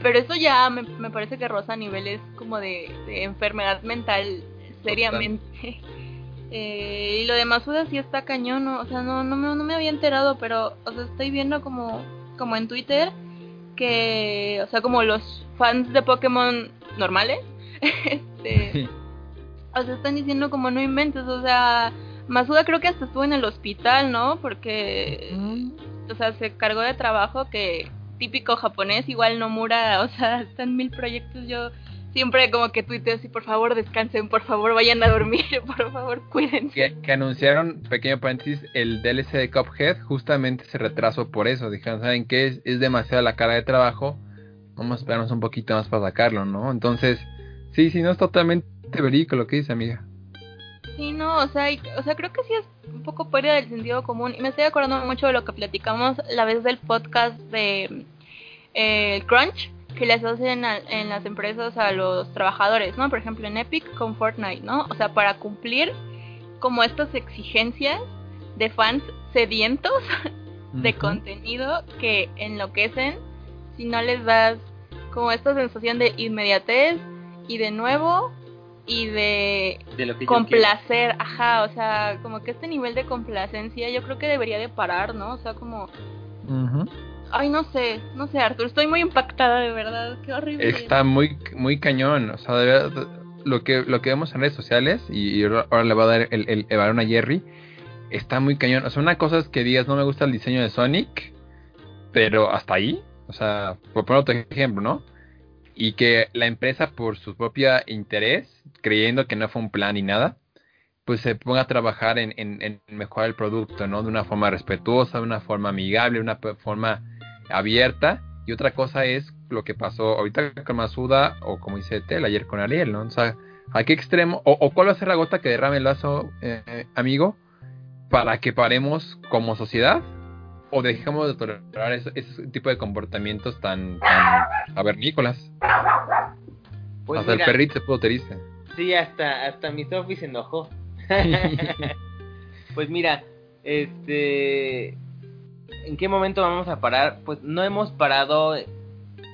pero eso ya me, me parece que roza a niveles como de, de enfermedad mental seriamente. [LAUGHS] Eh, y lo de Masuda sí está cañón, o sea, no, no, me, no me había enterado, pero, o sea, estoy viendo como, como en Twitter que, o sea, como los fans de Pokémon normales, [LAUGHS] este, [LAUGHS] o sea, están diciendo como no inventes, o sea, Masuda creo que hasta estuvo en el hospital, ¿no? Porque, o sea, se cargó de trabajo que típico japonés, igual Nomura, [LAUGHS] o sea, están mil proyectos, yo siempre como que tuiteo así, por favor descansen, por favor vayan a dormir, [LAUGHS] por favor cuídense. que, que anunciaron, pequeño paréntesis, el DLC de Cuphead justamente se retrasó por eso. Dijeron, ¿saben qué? Es, es demasiada la cara de trabajo. Vamos a esperarnos un poquito más para sacarlo, ¿no? Entonces, sí, sí, no es totalmente verídico lo que dice, amiga. Sí, no, o sea, y- o sea, creo que sí es un poco fuera del sentido común. Y me estoy acordando mucho de lo que platicamos la vez del podcast de eh, Crunch, que les hacen a- en las empresas a los trabajadores, ¿no? Por ejemplo, en Epic con Fortnite, ¿no? O sea, para cumplir como estas exigencias de fans sedientos [LAUGHS] de contenido que enloquecen si no les das como esta sensación de inmediatez y de nuevo y de de lo que yo quiero. complacer, ajá, o sea, como que este nivel de complacencia yo creo que debería de parar, ¿no? O sea, como, ay, no sé, no sé, Arthur, estoy muy impactada de verdad, qué horrible. Está muy, muy cañón. O sea, de verdad, lo que, lo que vemos en redes sociales, y, y ahora le voy a dar el, el, el balón a Jerry, está muy cañón. O sea, una cosa es que digas, no me gusta el diseño de Sonic, pero hasta ahí. O sea, por poner otro ejemplo, ¿no? Y que la empresa, por su propio interés, creyendo que no fue un plan ni nada, pues se ponga a trabajar en, en, en mejorar el producto, ¿no? De una forma respetuosa, de una forma amigable, de una forma abierta. Y otra cosa es lo que pasó ahorita con Masuda o como dice Tel ayer con Ariel, ¿no? O sea, ¿a qué extremo? ¿O, cuál va a ser la gota que derrame el vaso, eh, amigo? Para que paremos como sociedad o dejemos de tolerar ese, ese tipo de comportamientos tan, tan cavernícolas. Pues Hasta mira, el perrito se puso triste. Sí, hasta, hasta mi Sophie se enojó. [LAUGHS] pues mira, este... ¿En qué momento vamos a parar? Pues no hemos parado,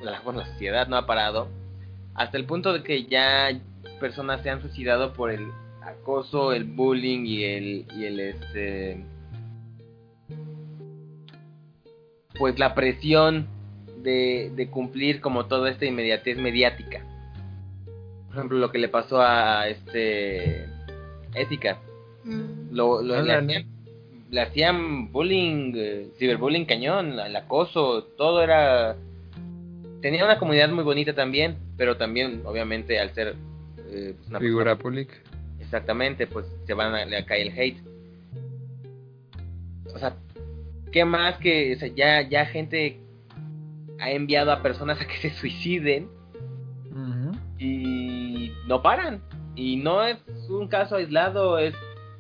la, bueno, la sociedad no ha parado, hasta el punto de que ya personas se han suicidado por el acoso, el bullying y el, y el este... Pues la presión de, de cumplir como toda esta inmediatez mediática. Por ejemplo, lo que le pasó a este... Ética. Mm. Lo, lo- le, hacían, le hacían bullying, eh, ciberbullying cañón, el acoso, todo era... Tenía una comunidad muy bonita también, pero también, obviamente, al ser eh, pues, una Figura persona- pública. Exactamente, pues se van a, le cae el hate. O sea, ¿qué más que o sea, ya, ya gente ha enviado a personas a que se suiciden y no paran. Y no es un caso aislado, es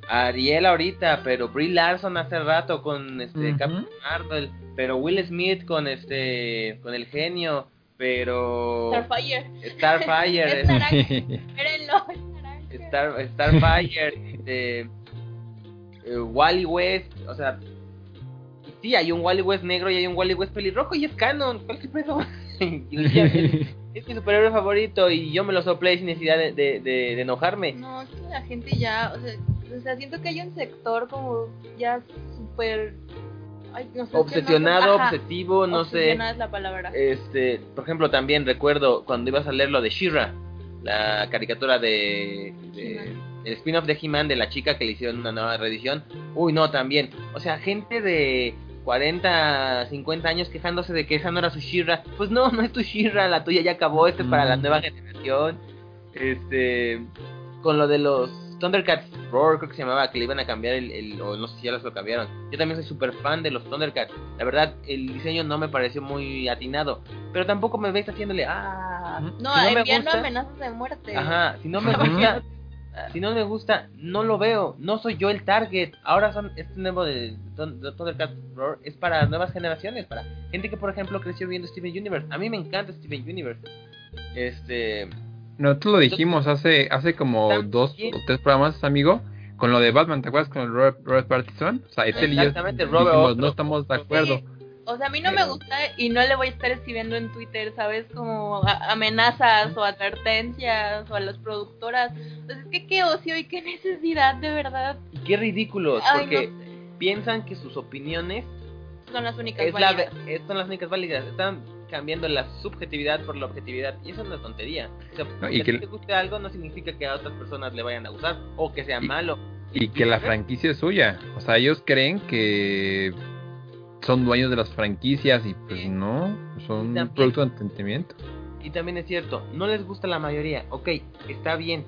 Ariel ahorita, pero Brie Larson hace rato con este Ujú. Captain Marvel, pero Will Smith con este con el genio, pero Starfire. Starfire, [LAUGHS] Es es- naranja. Espérenlo, es naranja. Star, Starfire, este, eh, Wally West, o sea, sí, hay un Wally West negro y hay un Wally West pelirrojo y es canon, ¿cuál es el pedo? [LAUGHS] Es, [LAUGHS] es mi superhéroe favorito y yo me lo soplé sin necesidad de, de, de- de enojarme. No, es que la gente ya, o sea, o sea, siento que hay un sector como ya súper... ay, no sé, es que no sé- Obsesionado, ajá, obsesivo, no sé. obsesionada es la palabra. Este, por ejemplo, también recuerdo cuando ibas a leer lo de She-Ra, la caricatura de, de- el spin-off de He-Man de la chica que le hicieron una nueva reedición. Uy, no, también. O sea, gente de 40, 50 años quejándose de que esa no era su She-Ra. Pues no, no es tu She-Ra, la tuya ya acabó, este es para la Mm. nueva generación. Este, con lo de los Thundercats Roar, creo que se llamaba, que le iban a cambiar el, el- o no sé si ya los lo cambiaron. Yo también soy súper fan de los Thundercats. La verdad, el diseño no me pareció muy atinado, pero tampoco me ves haciéndole, ah. No, si no me enviando gusta- amenazas de muerte. Ajá, si no me gusta, si no me gusta, no lo veo, no soy yo el target. Ahora son este nuevo de, Thun- de Thundercats Roar es para nuevas generaciones, para gente que por ejemplo creció viendo Steven Universe. A mí me encanta Steven Universe. Este, Nosotros lo dijimos hace hace como También. dos o tres programas, amigo, con lo de Batman, ¿te acuerdas? Con el Robert, Robert Pattinson. O sea, Ethel y yo Exactamente, Robert dijimos, no estamos de acuerdo. Sí, O sea, a mí no me gusta y no le voy a estar escribiendo en Twitter, ¿sabes? Como amenazas o advertencias o a las productoras. Pues es que qué ocio y qué necesidad, de verdad. y qué ridículos, Ay, porque no sé. piensan que sus opiniones Son las únicas es la, válidas. ve- son las únicas válidas. Están cambiando la subjetividad por la objetividad y eso es una tontería. O sea, No, y que a que- te guste algo no significa que a otras personas le vayan a gustar o que sea Y- malo. Y que la franquicia es suya. O sea, ellos creen que son dueños de las franquicias y pues Sí. no, son un producto de entretenimiento. Y también es cierto, no les gusta la mayoría. Ok, está bien.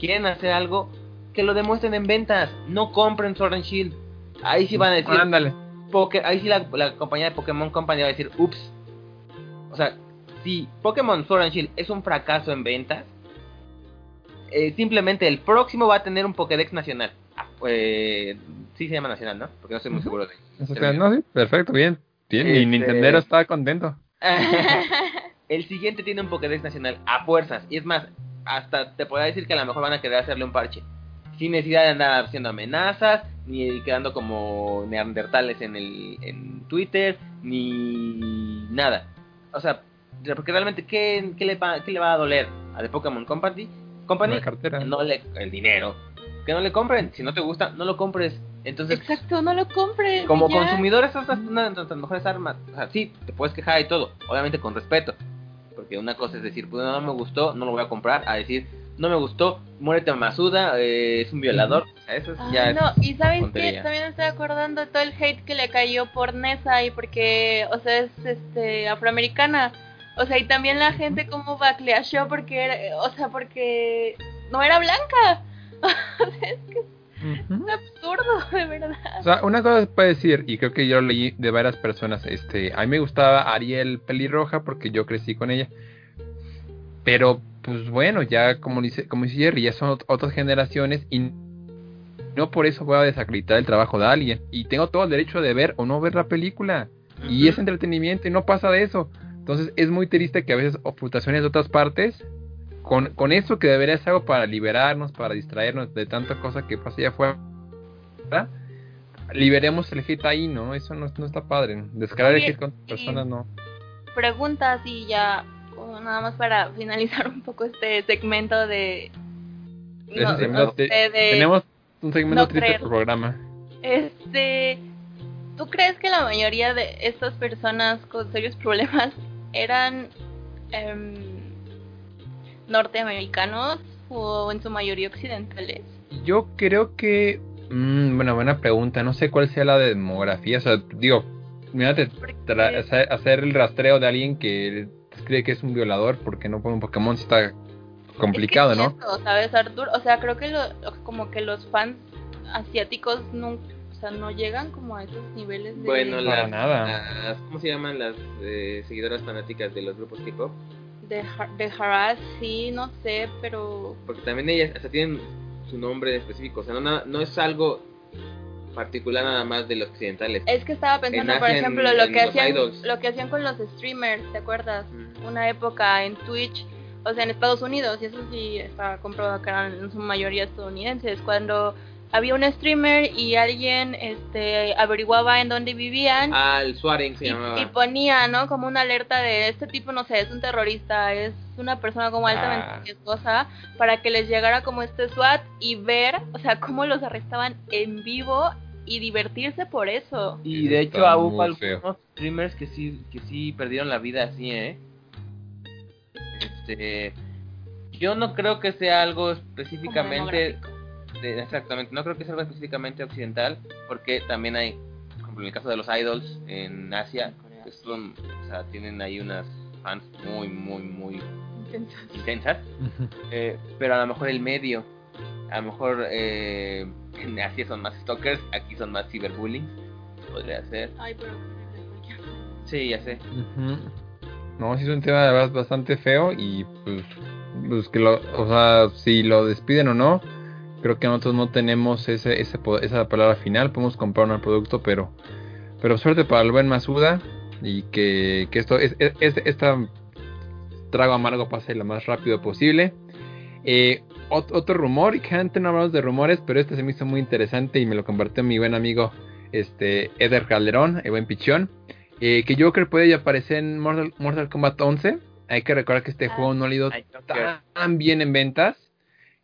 Quieren hacer algo que lo demuestren en ventas. No compren Sword and Shield. Ahí sí van a decir, Ándale. Ahí sí la, la compañía de Pokémon Company va a decir, ups. O sea, si Pokémon Sword and Shield es un fracaso en ventas, eh, simplemente el próximo va a tener un Pokédex nacional. Pues, sí se llama nacional, ¿no? Porque no estoy muy seguro de Eso está- no, sí, perfecto, bien. Bien, Este- Nintendero está contento. [LAUGHS] el siguiente tiene un Pokédex nacional a fuerzas. Y es más, hasta te podría decir que a lo mejor van a querer hacerle un parche. Sin necesidad de andar haciendo amenazas, ni quedando como neandertales en, el, en Twitter, ni nada. O sea, porque realmente, ¿qué, qué, le, va, qué le va a doler a The Pokémon Company? Company La cartera. no le, el dinero. Que no le compren. Si no te gusta, no lo compres. Entonces, Exacto, no lo compres. como ya. consumidor, esas son una de nuestras mejores armas. O sea, sí, te puedes quejar y todo, obviamente con respeto. Porque una cosa es decir, pues no me gustó, no lo voy a comprar, a decir, no me gustó, muérete Masuda, eh, es un violador. O sea, eso es Ay, ya. es- no, y sabes que también estoy acordando de todo el hate que le cayó por Nessa y porque, o sea, es este afroamericana. O sea, y también la gente como backlashó porque era, o sea, porque no era blanca. [LAUGHS] es que es absurdo, [LAUGHS] de verdad. O sea, una cosa se puede decir, y creo que yo lo leí de varias personas, este, a mí me gustaba Ariel pelirroja porque yo crecí con ella. Pero, pues bueno, ya como dice, como dice Jerry, ya son ot- otras generaciones y no por eso voy a desacreditar el trabajo de alguien. Y tengo todo el derecho de ver o no ver la película. Y es entretenimiento y no pasa de eso. Entonces es muy triste que a veces o frustraciones de otras partes, con, con eso que debería ser algo para liberarnos, para distraernos de tanta cosa que pasa allá afuera, liberemos el hate ahí, ¿no? Eso no, no está padre. Descargar el hate con personas, no. Preguntas y ya, nada más para finalizar [LAUGHS] un poco este segmento de... Ese no- segmento no te- sé, de- Tenemos un segmento triste por programa. Este, ¿tú crees que la mayoría de estas personas con serios problemas eran em, norteamericanos o en su mayoría occidentales? Yo creo que. mm, bueno, buena pregunta. No sé cuál sea la demografía. O sea, digo, tra- hacer- el rastreo de alguien que cree que es un violador porque no pone un Pokémon está complicado, es que ¿no? eso, ¿Sabes, Arthur? O sea, creo que lo- como que los fans asiáticos nunca, o sea, no llegan como a esos niveles de... Bueno, las, nada. las- ¿cómo se llaman las eh, seguidoras fanáticas de los grupos K-pop? De, de sí, no sé, pero... Porque también ellas hasta tienen su nombre específico, o sea, no, no es algo particular nada más de los occidentales. Es que estaba pensando, En por ejemplo, en- lo en que hacían idols. lo que hacían con los streamers, ¿te acuerdas? Mm. Una época en Twitch, o sea, en Estados Unidos, y eso sí está comprobado que eran en su mayoría estadounidenses, cuando había un streamer y alguien este averiguaba en dónde vivían Ah, el Suaren se y, llamaba. y ponía, ¿no? Como una alerta de este tipo, no sé, es un terrorista, es una persona como altamente Ah. riesgosa, para que les llegara como este SWAT y ver, o sea, cómo los arrestaban en vivo y divertirse por eso. Y de Está hecho hubo feo. algunos streamers que sí, que sí perdieron la vida así, ¿eh? Este, yo no creo que sea algo específicamente. De- exactamente, no creo que sea algo específicamente occidental, porque también hay, por ejemplo, en el caso de los idols en Asia, que son, o sea, tienen ahí unas fans muy, muy, muy intensas, eh, pero a lo mejor el medio, a lo mejor eh, en Asia son más stalkers, aquí son más cyberbullying, podría ser. Ay, pero... Sí, ya sé. No, sí es un tema de verdad bastante feo y pues, pues que lo, o sea, si lo despiden o no, creo que nosotros no tenemos ese, esa palabra final, podemos comprar un producto, pero pero suerte para el buen Masuda y que, que esto es, es, es- esta trago amargo pase lo más rápido posible. Eh, ot- otro rumor, y que antes no hablamos de rumores, pero este se me hizo muy interesante y me lo compartió mi buen amigo este Eder Calderón, el buen pichón. Eh, que Joker puede aparecer en Mortal, Mortal Kombat 11. Hay que recordar que este Ah, juego no ha ido tan bien en ventas.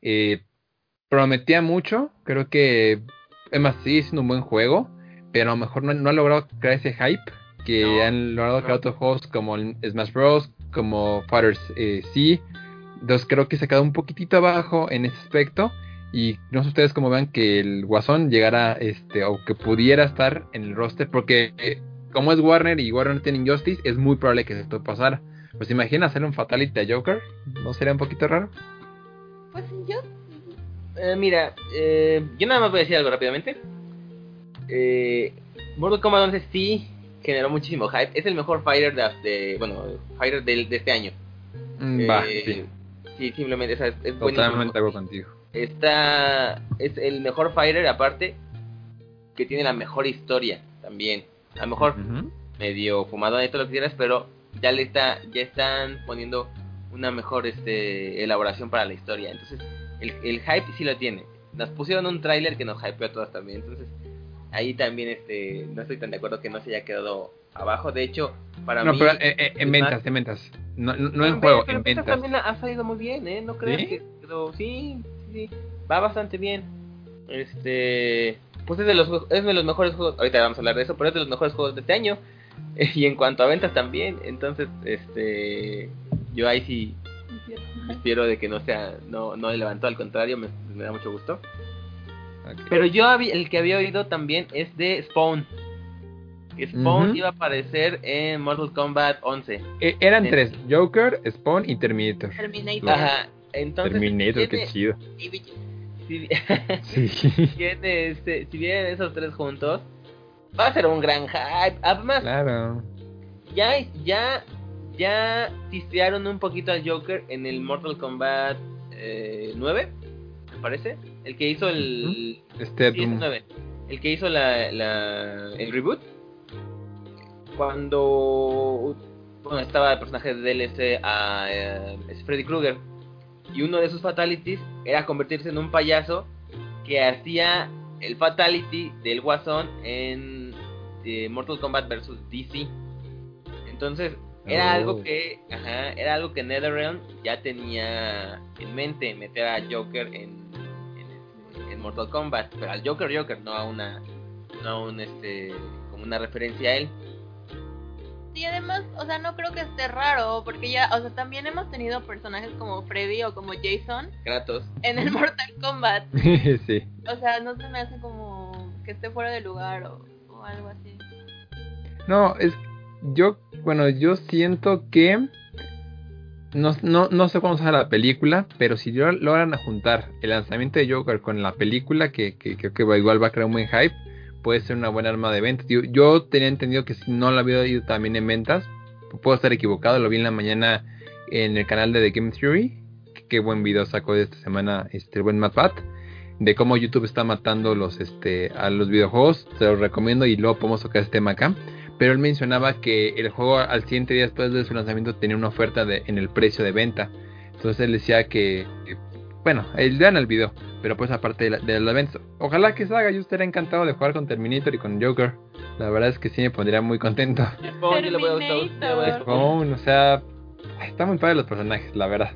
Eh, prometía mucho. Creo que, es más, sigue siendo un buen juego. Pero a lo mejor no, no ha logrado crear ese hype que No, han logrado no. crear otros juegos como el Smash Bros. Como Fighters eh, C. Entonces creo que se ha quedado un poquitito abajo en ese aspecto. Y no sé ustedes cómo vean que el Guasón llegara, este, o que pudiera estar en el roster, porque eh, como es Warner y Warner tiene Injustice, es muy probable que esto pasara. Pues imagina hacer un Fatality a Joker, ¿no sería un poquito raro? Pues yo... Eh, mira, eh, yo nada más voy a decir algo rápidamente. Eh, Mortal Kombat 11 sí generó muchísimo hype. Es el mejor fighter de, de- bueno, fighter del- de, este año. Mm, Va, Eh, sí, sí, simplemente o sea, es, es totalmente de acuerdo contigo. Está es el mejor fighter aparte que tiene la mejor historia también. A lo mejor medio fumado y todo lo que quieras, pero ya le está ya están poniendo una mejor este elaboración para la historia. Entonces, el, el hype sí lo tiene. Nos pusieron un tráiler que nos hypeó a todos también. Entonces, ahí también este no estoy tan de acuerdo que no se haya quedado abajo. De hecho, para No, mí pero eh, eh, en ventas, más- en ventas. No, no, no en Pero- juego, pero en Peter ventas. también ha salido muy bien, ¿eh? No creo ¿Sí? que quedó... Sí, sí, sí. Va bastante bien. Este... Pues es de, los, juegos- es de los mejores juegos... Ahorita vamos a hablar de eso, pero es de los mejores juegos de este año. [LAUGHS] Y en cuanto a ventas también. Entonces, este... Yo ahí sí espero de que no sea... No, no levantó, al contrario, me, me da mucho gusto. Pero yo había- el que había oído también es de Spawn. Que Spawn iba a aparecer en Mortal Kombat 11. Eh, eran tres, Joker, Spawn y Terminator. Terminator. Ajá. Entonces, Terminator, tiene- qué chido. si- [LAUGHS] Sí, este, si vienen esos tres juntos, va a ser un gran hype. Además, claro. ya, ya, ya tistearon un poquito al Joker en el Mortal Kombat eh, 9, me parece. el que hizo el... Este, sí, el 9. El que hizo la, la, el reboot. Cuando bueno, estaba el personaje de DLC a eh, es Freddy Krueger. Y uno de sus fatalities era convertirse en un payaso que hacía el fatality del Guasón en eh, Mortal Kombat vs DC. Entonces, era Oh. algo que ajá, era algo que NetherRealm ya tenía en mente meter a Joker en, en, en Mortal Kombat, pero al Joker Joker, no a una no a un este como una referencia a él. Sí, además, o sea, no creo que esté raro, porque ya, o sea, también hemos tenido personajes como Freddy o como Jason Kratos. en el Mortal Kombat. [LAUGHS] sí. O sea, no se me hace como que esté fuera de lugar o, o algo así. No, es yo, bueno, yo siento que no, no, no sé cuándo sale la película, pero si lo- logran juntar el lanzamiento de Joker con la película, que, creo que igual va a crear un buen hype, puede ser una buena arma de venta. Yo, yo tenía entendido que si no la había ido también en ventas, puedo estar equivocado, lo vi en la mañana en el canal de The Game Theory. Qué buen video sacó de esta semana este el buen Matt Pat de cómo YouTube está matando los este a los videojuegos, se los recomiendo y luego podemos tocar este tema acá. Pero él mencionaba que el juego al siguiente día después de su lanzamiento tenía una oferta de, en el precio de venta. Entonces él decía que, que, bueno, él vean el video, pero pues aparte de, la, de los eventos. Ojalá que se haga, yo estaría encantado de jugar con Terminator y con Joker. La verdad es que sí me pondría muy contento. Spawn, [LAUGHS] yo le voy a gustar- yo le voy a gustar. Spawn, o sea, está muy padre los personajes, la verdad.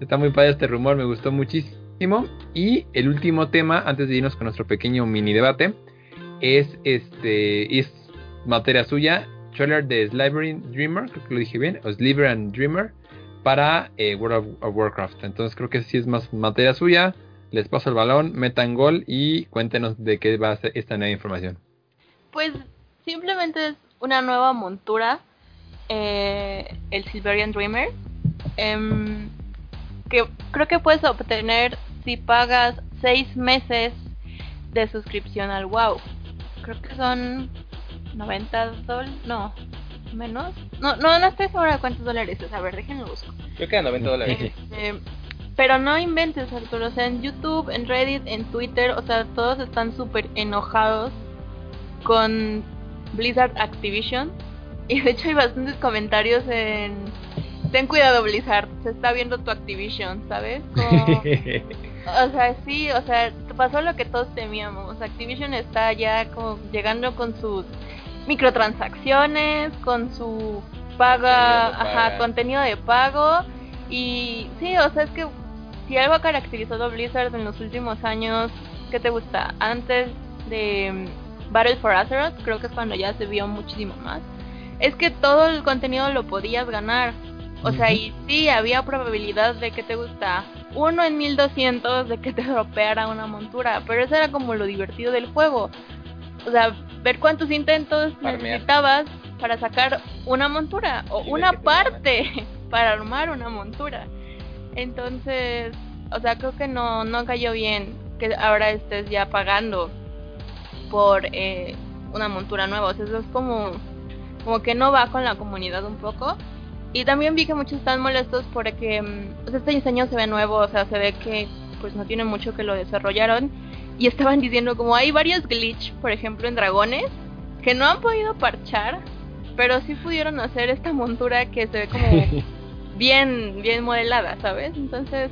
Está muy padre este rumor, me gustó muchísimo. Y el último tema, antes de irnos con nuestro pequeño mini debate, es este es materia suya, trailer de Sliver Dreamer, creo que lo dije bien, o Sliver Dreamer para eh, World of, of Warcraft. Entonces creo que sí es más materia suya. Les paso el balón, metan gol y cuéntenos de qué va a ser esta nueva información. Pues simplemente es una nueva montura, eh, el Silverian Dreamer, em, que creo que puedes obtener si pagas seis meses de suscripción al WoW. Creo que son 90 dólares, no, menos. No, no, no estoy segura de cuántos dólares es. A ver, déjenlo busco. Creo que a 90 dólares. Este, pero no inventes, Arturo. O sea, en YouTube, en Reddit, en Twitter, o sea, todos están súper enojados con Blizzard Activision. [LAUGHS] Y de hecho hay bastantes comentarios en... Ten cuidado, Blizzard, se está viendo tu Activision, ¿sabes? [LAUGHS] Como- o sea, sí, o sea, pasó lo que todos temíamos. Activision está ya como llegando con sus microtransacciones, con su paga, Contenido ajá, paga. contenido de pago. Y sí, o sea, es que si algo ha caracterizado a Blizzard en los últimos años, ¿qué te gusta? Antes de mm, Battle for Azeroth, creo que es cuando ya se vio muchísimo más. Es que todo el contenido lo podías ganar. O sea, y sí, había probabilidad de que te gusta uno en 1200 de que te [LAUGHS] dropeara una montura, pero eso era como lo divertido del juego. O sea, ver cuántos intentos necesitabas para sacar una montura o una parte [LAUGHS] para armar una montura. Entonces, o sea, creo que no, no cayó bien que ahora estés ya pagando por eh, una montura nueva. O sea, eso es como, como que no va con la comunidad un poco. Y también vi que muchos están molestos porque mm, o sea, este diseño se ve nuevo, o sea, se ve que pues no tiene mucho que lo desarrollaron. Y estaban diciendo como hay varios glitch, por ejemplo, en dragones, que no han podido parchar, pero sí pudieron hacer esta montura que se ve como [LAUGHS] bien, bien modelada, ¿sabes? Entonces,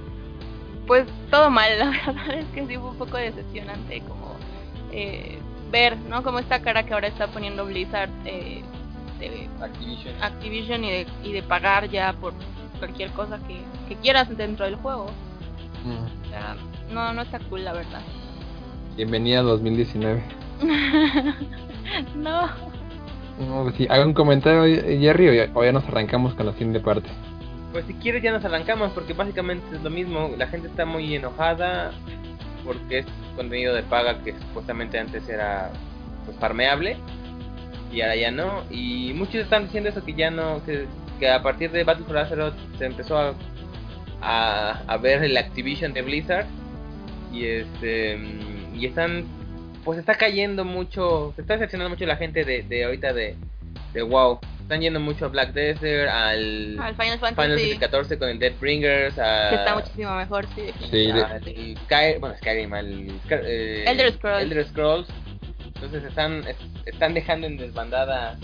pues todo mal, [LAUGHS] la verdad es que sí fue un poco decepcionante como eh, ver, ¿no? Como esta cara que ahora está poniendo Blizzard eh, de Activision. Activision y de, y de pagar ya por cualquier cosa que, que quieras dentro del juego. Mm. O sea, no, no está cool, la verdad. Bienvenida a 2019. [LAUGHS] no. No, pues sí, haga un comentario, Jerry, o ya, o ya nos arrancamos con la siguiente parte. Pues si quieres ya nos arrancamos porque básicamente es lo mismo. La gente está muy enojada porque es contenido de paga que supuestamente antes era pues farmeable y ahora ya no. Y muchos están diciendo eso que ya no, que, que a partir de Battle for Azeroth se empezó a, a, a ver el Activision de Blizzard y este y están pues está cayendo mucho, se está decepcionando mucho la gente de, de ahorita de, de WoW. Están yendo mucho a Black Desert, al, Al Final Fantasy. XIV con el Deathbringers, a, Que está muchísimo mejor, sí. Sí, de- al Sky- bueno, Skyrim, al eh, Elder Scrolls. Elder Scrolls. Entonces están, es- están dejando en desbandada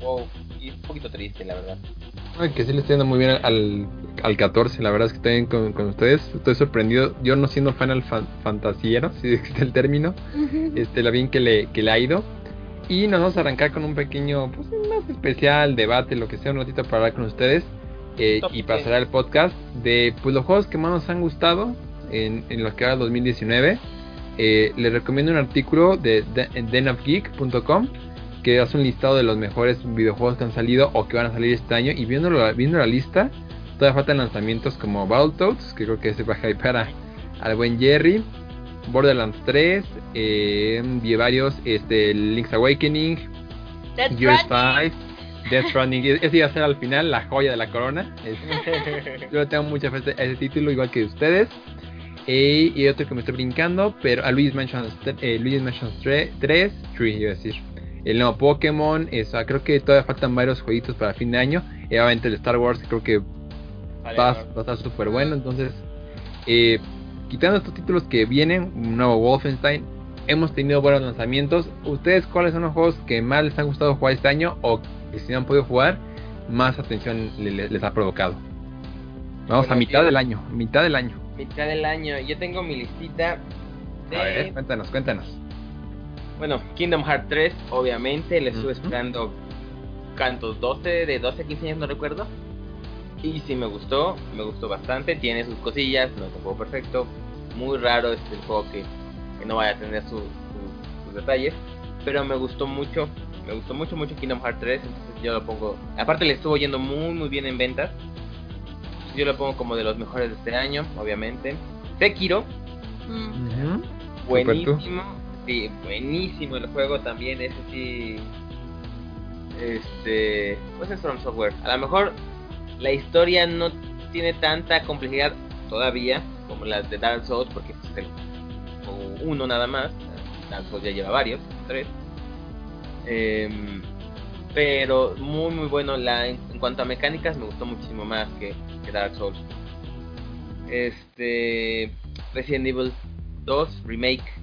WoW. Y es un poquito triste, la verdad. Ay, que sí le estoy yendo muy bien al, al 14, la verdad es que estoy bien con, con ustedes, estoy sorprendido, yo no siendo Final fan, Fantasiero, [LAUGHS] si existe el término, este, lo bien que le, que le ha ido. Y nos vamos a arrancar con un pequeño, pues más especial, debate, lo que sea, un ratito para hablar con ustedes eh, y para 10. cerrar el podcast de pues, los juegos que más nos han gustado en, en lo que va el 2019. Eh, les recomiendo un artículo de, de en denofgeek.com que hace un listado de los mejores videojuegos que han salido o que van a salir este año. Y viendo, viendo la lista, todavía faltan lanzamientos como Battletoads, que creo que se va a hypear a- al buen Jerry. Borderlands 3, eh, vi varios, este, Link's Awakening, Death Stranding. 5, Death Stranding, e- ese iba a ser al final la joya de la corona. Es- [LAUGHS] yo tengo mucha fe a ese- título, igual que ustedes. Eh, y otro que me estoy brincando, pero a Luis Mansion, eh, Luigi's Mansion 3, 3, iba a decir. El nuevo Pokémon, eso, creo que todavía faltan varios jueguitos para fin de año. Y obviamente el Star Wars, creo que Vale, va, a estar súper bueno. Entonces, eh, quitando estos títulos que vienen, un nuevo Wolfenstein, hemos tenido buenos lanzamientos. ¿Ustedes cuáles son los juegos que más les han gustado jugar este año o que si no han podido jugar, más atención le- le- les ha provocado? Vamos Bueno, a mitad del año, mitad del año. Mitad del año. Yo tengo mi listita de... A ver, cuéntanos, cuéntanos. Bueno, Kingdom Hearts 3, obviamente, le estuve esperando cantos 12, de 12 a 15 años, no recuerdo. Y sí me gustó, me gustó bastante, tiene sus cosillas, no es un juego perfecto. Muy raro este el juego que, que no vaya a tener su- su- sus detalles. Pero me gustó mucho, me gustó mucho, mucho Kingdom Hearts 3, entonces yo lo pongo... Aparte le estuvo yendo muy, muy bien en ventas. Yo lo pongo como de los mejores de este año, obviamente. Sekiro, Mm. Buenísimo, sí, buenísimo el juego también, ese sí. Este, pues es From Software. A lo mejor la historia no tiene tanta complejidad todavía como las de Dark Souls, porque pues, es el juego uno nada más. Dark Souls ya lleva varios, tres. Em, pero muy muy bueno la en, en cuanto a mecánicas me gustó muchísimo más que, que Dark Souls. Este Resident Evil 2 Remake.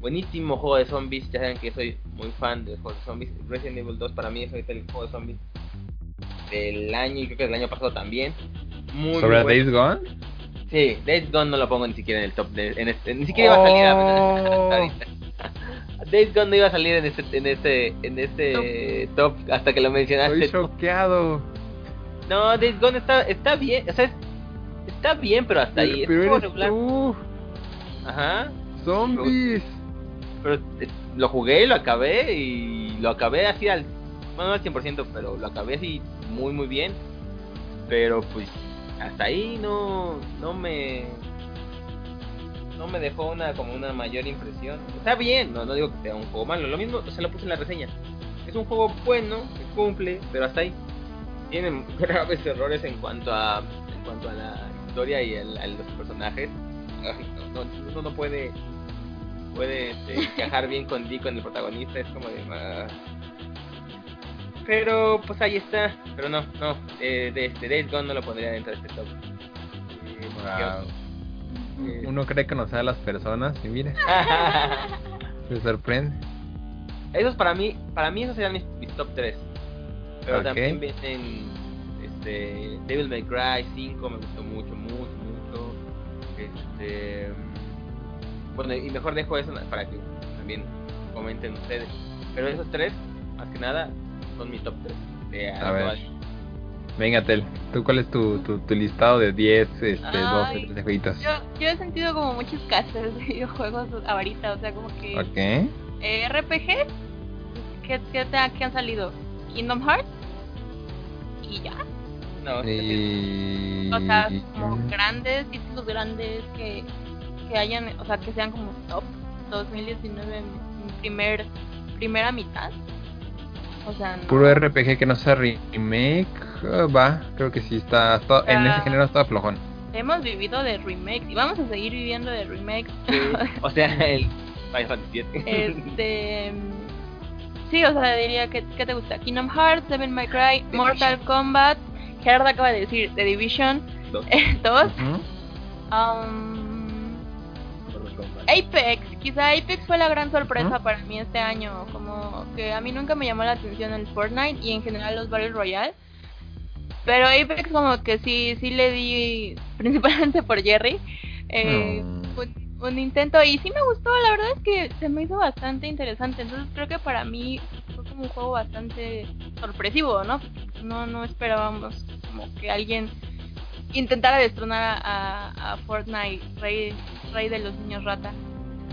Buenísimo juego de zombies. Ya saben que soy muy fan de juegos de zombies. Resident Evil 2 para mí es ahorita el juego de zombies del año y creo que del año pasado también. Muy, ¿Sobre. Days Gone? Sí, Days Gone no lo pongo ni siquiera en el top. De, en este- ni siquiera iba a salir a- Oh. [LAUGHS] Days Gone no iba a salir en este, en este, en este top hasta que lo mencionaste. Estoy choqueado. No, Days Gone está, está bien, o sea, es- está bien, pero hasta ahí. Es Pero juego eres regular. tú, Ajá. zombies. Pero eh, lo jugué, lo acabé y lo acabé así al. Bueno, no al 100%, pero lo acabé así muy, muy bien. Pero pues hasta ahí no, no me. No me dejó una como una mayor impresión. Está bien, no, no digo que sea un juego malo. Lo mismo se lo puse en la reseña. Es un juego bueno, que cumple, pero hasta ahí. Tiene [LAUGHS] graves errores en cuanto a en cuanto a la historia y el- a los personajes. No, no, no puede puede este, [LAUGHS] encajar bien con Dee, con el protagonista, es como de... ah. Pero pues ahí está, pero no, no, eh, de este Days Gone no lo pondría dentro de este top. Eh, Wow. eh, Uno cree conocer a las personas y mire, [LAUGHS] se sorprende. esos para mí, para mí esos serían mis, mis top 3. Pero Ok. también vienen este Devil May Cry 5 me gustó mucho, mucho, mucho. Este bueno, y mejor dejo eso para que también comenten ustedes. Pero esos tres, más que nada, son mi top 3 de A ver. Venga, Tel, ¿tú cuál es tu, tu, tu listado de 10, este, 12, Ay, 13 jueguitos? Yo, yo he sentido como mucha escasez de [LAUGHS] videojuegos ahorita, o sea, como que Ok. eh, RPG, ¿qué, qué, te- qué han salido? Kingdom Hearts y ya. No, es que sí. Y... O sea, como grandes, títulos grandes que, que hayan, o sea, que sean como top 2019 en primer, primera mitad. O sea, no. Puro RPG que no sea remake, ah, va, creo que sí está, está- en ese género está flojón. Hemos vivido de remakes y vamos a seguir viviendo de remakes. Sí. [LAUGHS] O sea, el Final Fantasy VII. Este. sí, o sea, diría que ¿qué te gusta? Kingdom Hearts, Devil May Cry, Mortal Kombat, Gerard acaba de decir The Division Dos. [LAUGHS] 2, Ujú. um, Apex, quizá Apex fue la gran sorpresa para mí este año, como que a mí nunca me llamó la atención el Fortnite y en general los Battle Royale. Pero Apex como que sí, sí le di, [LAUGHS] principalmente por Jerry, eh, un, un intento y sí me gustó, la verdad es que se me hizo bastante interesante, entonces creo que para mí fue como un juego bastante sorpresivo, ¿no? No, no esperábamos como que alguien intentara destronar a, a Fortnite, rey, rey de los niños rata. [LAUGHS]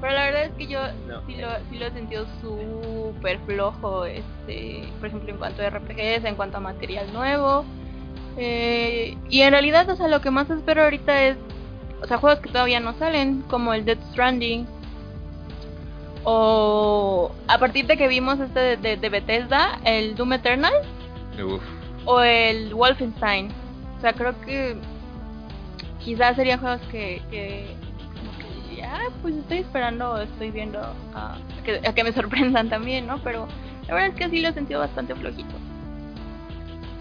Pero la verdad es que yo No. sí, lo, sí lo he sentido súper flojo, este, por ejemplo, en cuanto a RPGs, en cuanto a material nuevo. Eh, y en realidad, o sea, lo que más espero ahorita es, o sea, juegos que todavía no salen, como el Death Stranding. O a partir de que vimos este de, de- de Bethesda, el Doom Eternal Uf. o el Wolfenstein. O sea, creo que quizás serían juegos que, que como que diría, "Ah, pues estoy esperando, estoy viendo a, que, a que me [LAUGHS] sorprendan también, ¿no? Pero la verdad es que sí lo he sentido bastante flojito.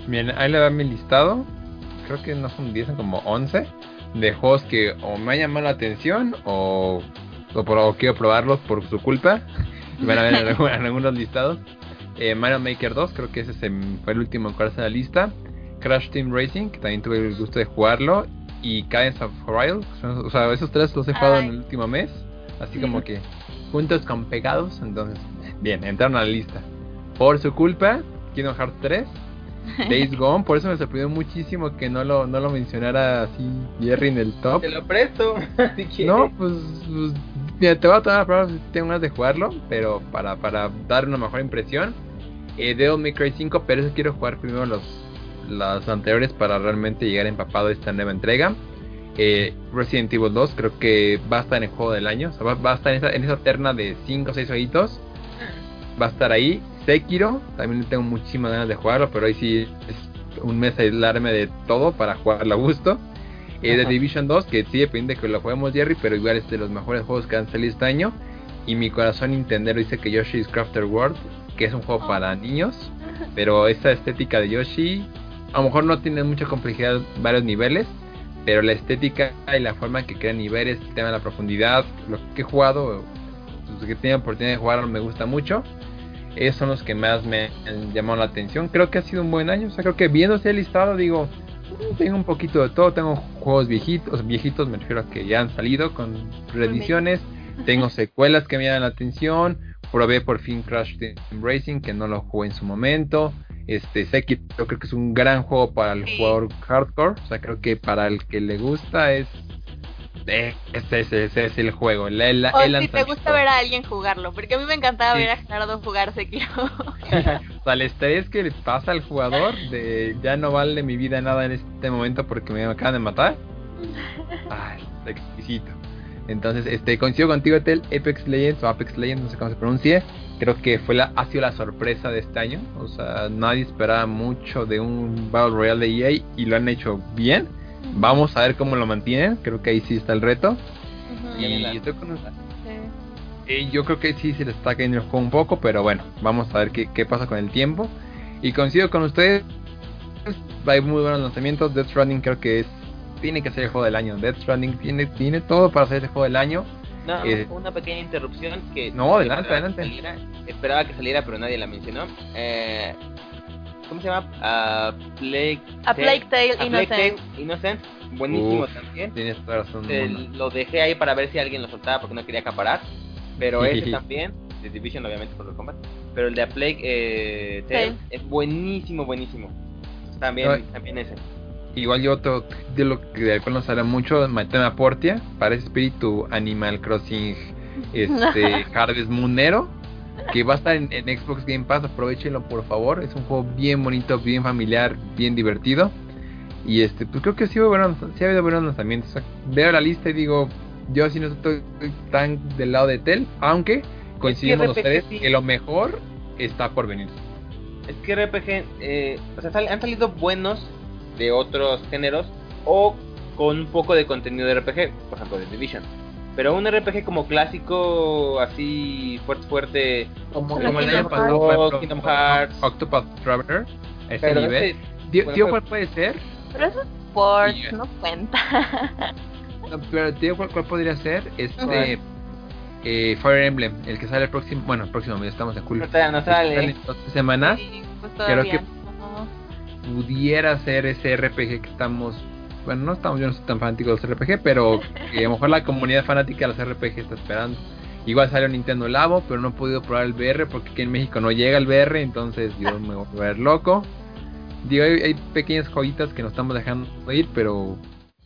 Bien, ahí le va mi listado. Creo que no son 10, son como 11. De juegos que o me han llamado la atención o, o, quiero probarlos por su culpa. Y [LAUGHS] van a ver en, algu- en algunos listados. Eh, Mario Maker 2, creo que ese fue el último en cuarse de la lista. Crash Team Racing, que también tuve el gusto de jugarlo. Y Cadence of son- O sea, esos tres los he jugado en Ay. el último mes. Así como que juntos con pegados. Entonces, bien, entraron a la lista. Por su culpa, Kingdom Hearts 3. [LAUGHS] Days Gone, por eso me sorprendió muchísimo que no lo, no lo mencionara así Jerry en el top. Te lo presto. [LAUGHS] si quieres. No, pues, pues, mira, te voy a tomar la palabra si tengo ganas de jugarlo, pero para, para dar una mejor impresión. Eh, Devil May Cry 5, pero eso quiero jugar primero los, los anteriores para realmente llegar empapado a esta nueva entrega. Eh, Resident Evil 2 creo que va a estar en el juego del año, o sea, va, va a estar en esa, en esa terna de 5 o 6 jueguitos. Va a estar ahí. Sekiro, también tengo muchísimas ganas de jugarlo, pero ahí sí es un mes aislarme de todo para jugarlo a gusto. Eh, The. Division 2, que sí depende de que lo juguemos Jerry, pero igual es de los mejores juegos que han salido este año. Y mi corazón Nintendo dice que Yoshi's Crafted World, que es un juego Oh. para niños, [LAUGHS] pero esa estética de Yoshi, a lo mejor no tiene mucha complejidad, varios niveles, pero la estética y la forma en que crean niveles, el tema de la profundidad, lo que he jugado, los que tengo oportunidad de jugar me gusta mucho. Esos son los que más me han llamado la atención. Creo que ha sido un buen año. O sea, creo que viéndose el listado, digo, "Mm, tengo un poquito de todo. Tengo juegos viejitos, viejitos me refiero a que ya han salido con reediciones. Tengo secuelas que me llaman la atención. Probé por fin Crash Team Racing, que no lo jugué en su momento. Este, Sekiro creo que es un gran juego para el Sí. jugador hardcore. O sea, creo que para el que le gusta es... eh, Ese, ese- ese es el juego. El, el- O el si te gusta ver a alguien jugarlo, porque a mí me encantaba Sí. ver a Gerardo jugar Sekiro. O sea, el estrés que le pasa al jugador de ya no vale mi vida nada en este momento porque me acaban de matar. Ay, está exquisito. Entonces, este, coincido contigo, Tel, Apex Legends o Apex Legends, no sé cómo se pronuncie. Creo que fue la, ha sido la sorpresa de este año. O sea, nadie esperaba mucho de un Battle Royale de EA y lo han hecho bien. Vamos a ver cómo lo mantienen. Creo que ahí sí está el reto. Y viene la- estoy con- Sí. eh, yo creo que sí se le está cayendo el juego un poco, pero bueno, vamos a ver qué, qué pasa con el tiempo. Y coincido con ustedes, hay muy buenos lanzamientos. Death Stranding creo que es tiene que ser el juego del año. Death Stranding tiene, tiene todo para ser el juego del año. No, Eh, una pequeña interrupción que... No, adelante, esperaba que adelante. saliera- esperaba que saliera, pero nadie la mencionó. Eh, ¿Cómo se llama? A Plague... A Plague Tale A Plague Tale Innocent. Innocent. Buenísimo Uf, también. Tienes razón. Eh, lo dejé ahí para ver si alguien lo soltaba porque no quería acaparar. Pero ese también, de Division obviamente por el combat. Pero el de A Plague eh, Tale es buenísimo, buenísimo. También, también ese. Igual yo otro de lo que del cual nos habla mucho, Matema Portia, para ese espíritu Animal Crossing este [LAUGHS] Harvest Moonero, que va a estar en, en Xbox Game Pass, aprovechenlo por favor, es un juego bien bonito, bien familiar, bien divertido. Y este, pues creo que sí, buenos, sí ha habido buenos lanzamientos. O sea, veo la lista y digo, yo sí no estoy tan del lado de Tel, aunque coincidimos los tres sí. que lo mejor está por venir. Es que RPG, eh, o sea, sal- han salido buenos de otros géneros o con un poco de contenido de RPG, por ejemplo, de Division. Pero un RPG como clásico, así fuerte, fuerte, Como, Como el año pasado, Kingdom Hearts. Octopath Traveler, ese pero nivel. ese- Tío, bueno, tío, ¿cuál puede ser? Pero eso es sports, Y- no cuenta. [LAUGHS] No, Pero tío, ¿cuál, cuál podría ser? Este eh, Fire Emblem, el que sale el próximo, bueno, el próximo estamos de julio. no, que sale sale. en dos semanas. Sí, pues Creo todavía que-. Pudiera ser ese RPG que estamos bueno no estamos yo no soy tan fanático de los RPG pero que a lo mejor la comunidad fanática de los RPG está esperando. Igual salió Nintendo Labo pero no he podido probar el VR porque aquí en México no llega el VR entonces yo me voy a ver loco. Digo hay, hay pequeñas joyitas que nos estamos dejando ir pero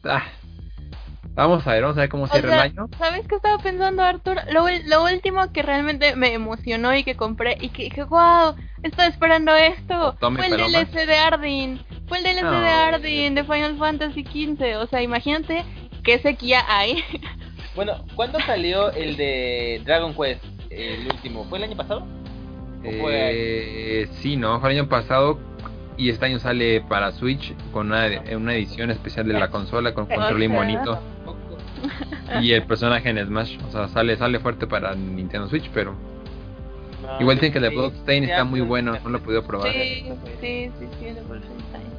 ah, vamos a ver vamos a ver cómo O cierra sea, el año ¿Sabes qué estaba pensando, Arthur? Lo, lo último que realmente me emocionó y que compré y que dije, wow, estaba esperando esto. Tome fue el. DLC de Ardyn. Fue el DLC de. Ardyn de Final Fantasy XV. O sea, imagínate qué sequía hay. [LAUGHS] Bueno, ¿cuándo salió el de Dragon Quest? El último, ¿fue el año pasado? ¿O fue- Eh, sí, no, fue el año pasado y este año sale para Switch con una, una edición especial de la [LAUGHS] consola con control sea. bonito y el [LAUGHS] personaje en Smash, o sea, sale sale fuerte para Nintendo Switch, pero No, igual dicen que el de Bloodstain está muy bueno, no lo he podido probar. Sí, sí, sí, sí, de Wolfenstein.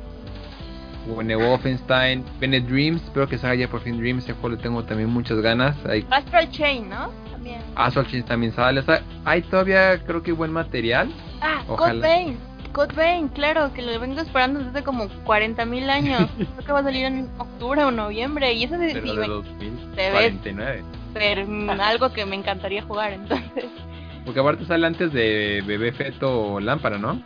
Bueno, Wolfenstein, Bennett Dreams, espero que salga ya por fin Dreams, ese juego le tengo también muchas ganas. Hay Astral Chain, ¿no? También. Assault Chains también sale, o sea, hay todavía creo que buen material. Ah, Ojalá. Code Vein. Code Vein, claro, que lo vengo esperando desde hace como 40 mil años. [LAUGHS] Creo que va a salir en octubre o noviembre. Y eso de, Pero sí, de me- 2049. ser mm, algo que me encantaría jugar, entonces. Porque aparte sale antes de Bebé Feto Lámpara, ¿no?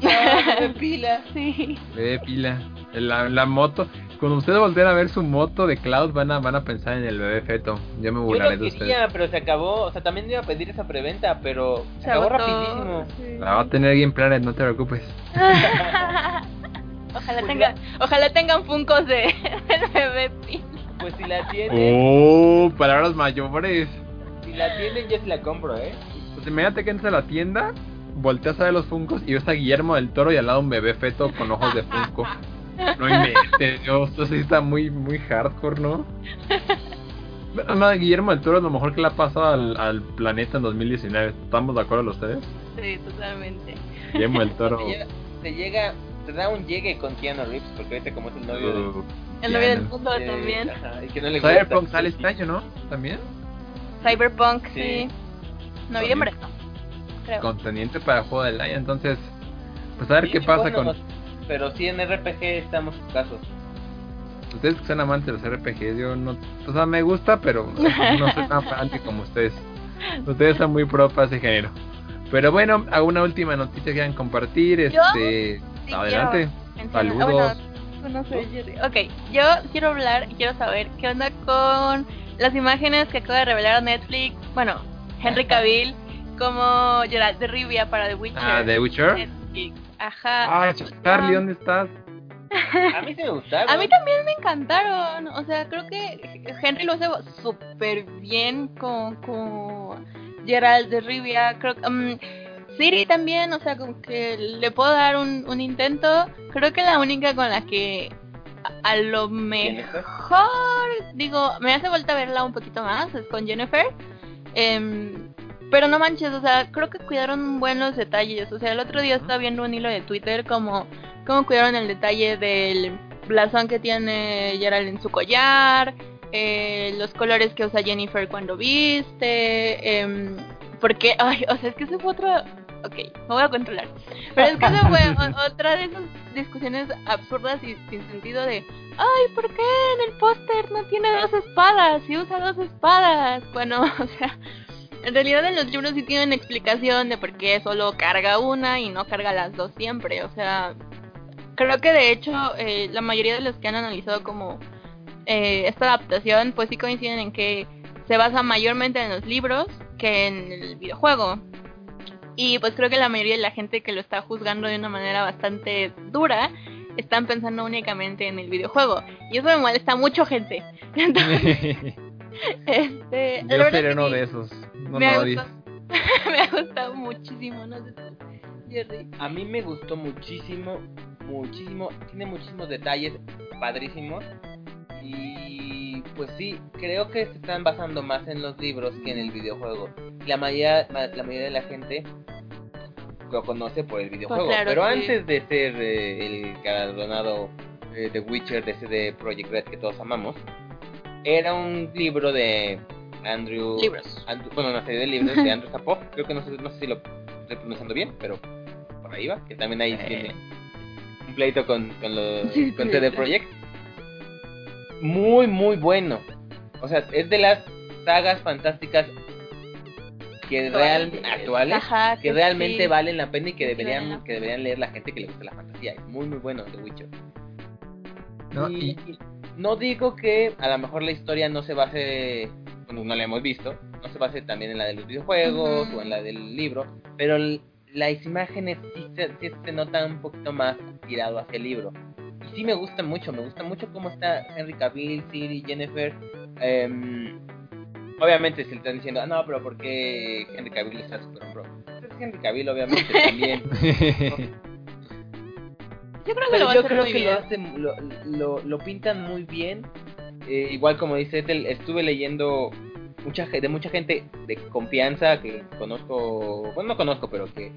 [LAUGHS] de pila. [LAUGHS] Sí. Bebé Pila. La, la moto. Cuando ustedes volteen a ver su moto de Cloud, van a, van a pensar en el Bebé Feto. Yo me Yo burlaré lo de ustedes. pero se acabó. O sea, también iba a pedir esa preventa, pero se, Se acabó agotó, rapidísimo. sí. La va a tener Game Planet, no te preocupes. [LAUGHS] ojalá Pues tengan, ojalá tengan funcos de [LAUGHS] del bebé. Pues si la tienen, Oh, palabras mayores. si la tienen, yo sí la compro, ¿eh? Pues imagínate que entras a la tienda, volteas a ver los Funcos y ves a Guillermo del Toro y al lado un bebé feto con ojos de Funko. [LAUGHS] [LAUGHS] No inventes, Dios, esto sí está muy, muy hardcore, ¿no? No, Guillermo del Toro es lo mejor que le ha pasado al, al planeta en 2019. ¿Estamos de acuerdo ustedes? Sí, totalmente. Guillermo del [LAUGHS] Toro. Te llega, te da un llegue con Keanu Reeves, porque ahorita como es el novio de... Uh, El novio del mundo eh, también. ajá, y que no le gusta. Cyberpunk sale este año, ¿no? También. Cyberpunk, sí. Sí. Noviembre, ¿no? Creo. Contendiente para el juego del año. Entonces, pues a ver Sí, qué pasa bueno, con. Pero sí en RPG estamos escasos. Ustedes que son amantes de los RPGs, yo no. O sea, me gusta, pero [LAUGHS] no soy tan fanático como ustedes. Ustedes son muy pro para ese género. Pero bueno, alguna última noticia que quieran compartir. ¿Yo? Este. Sí, adelante. Saludos. bueno, tú no soy Jerry. Ok, yo quiero hablar y quiero saber qué onda con las imágenes que acaba de revelar Netflix. Bueno, Henry [LAUGHS] Cavill como Geralt de Rivia para The Witcher. Ah, The Witcher. Netflix. Ajá. Ah, Charlie, ¿dónde estás? A mí sí me gustaron. A mí también me encantaron. O sea, creo que Henry lo hace súper bien con, con Gerald de Rivia. Creo que. mm, Siri también, o sea, como que le puedo dar un, un intento. Creo que la única con la que a, a lo mejor, digo, me hace vuelta a verla un poquito más, es con Jennifer. Em, pero no manches, o sea, creo que cuidaron buenos detalles. O sea, el otro día estaba viendo un hilo de Twitter como cómo cuidaron el detalle del blasón que tiene Gerald en su collar, eh, los colores que usa Jennifer cuando viste, em, porque, [LAUGHS] ay, o sea, es que ese fue otro, ok, me voy a controlar, pero es que ese fue [LAUGHS] otra de esas discusiones absurdas y sin sentido de, ay, ¿por qué en el póster no tiene dos espadas y usa dos espadas? Cuando, [LAUGHS] o sea, en realidad en los libros sí tienen explicación de por qué solo carga una y no carga las dos siempre, o sea, creo que de hecho eh, la mayoría de los que han analizado como eh, esta adaptación pues sí coinciden en que se basa mayormente en los libros que en el videojuego. Y pues creo que la mayoría de la gente que lo está juzgando de una manera bastante dura están pensando únicamente en el videojuego. Y eso me molesta mucho, gente. [LAUGHS] Entonces, este, Yo seré uno sí, de esos. No, me, no ha gustado, [LAUGHS] me ha gustado muchísimo, no sé tú, Jerry. A mí me gustó muchísimo, muchísimo. Tiene muchísimos detalles padrísimos. Y pues sí, creo que se están basando más en los libros que en el videojuego. La mayoría, la mayoría de la gente lo conoce por el videojuego. Pues claro, pero antes de ser eh, el galardonado eh, The Witcher de CD Projekt Red que todos amamos, era un libro de Andrew... Libros. Andrew- bueno, una serie de libros de Andrew Sapov. Creo que no sé, no sé si lo estoy pronunciando bien, pero por ahí va. Que también ahí Eh. tiene un pleito con, con, los, [LAUGHS] Sí, con sí, CD sí. Projekt. Muy, muy bueno. O sea, es de las sagas fantásticas que real, actuales Ajá, que realmente sí. valen la pena y que deberían que deberían leer la gente que le gusta la fantasía. Es muy muy bueno The Witcher. ¿no? y no digo que a lo mejor la historia no se base, bueno, no la hemos visto, no se base también en la de los videojuegos o en la del libro, pero las imágenes sí se, sí se notan un poquito más tirado hacia el libro. Y sí me gusta mucho, me gusta mucho cómo está Henry Cavill, Siri, Jennifer. em, obviamente se le están diciendo, ah, no, pero ¿por qué Henry Cavill está super? Pues es Henry Cavill, obviamente, también. [LAUGHS] Yo creo que Pero lo va a yo hacer creo muy que bien. lo, hacen, lo, lo, lo pintan muy bien. Eh, igual como dice Ethel, estuve leyendo mucha de mucha gente de confianza que conozco, bueno no conozco, pero que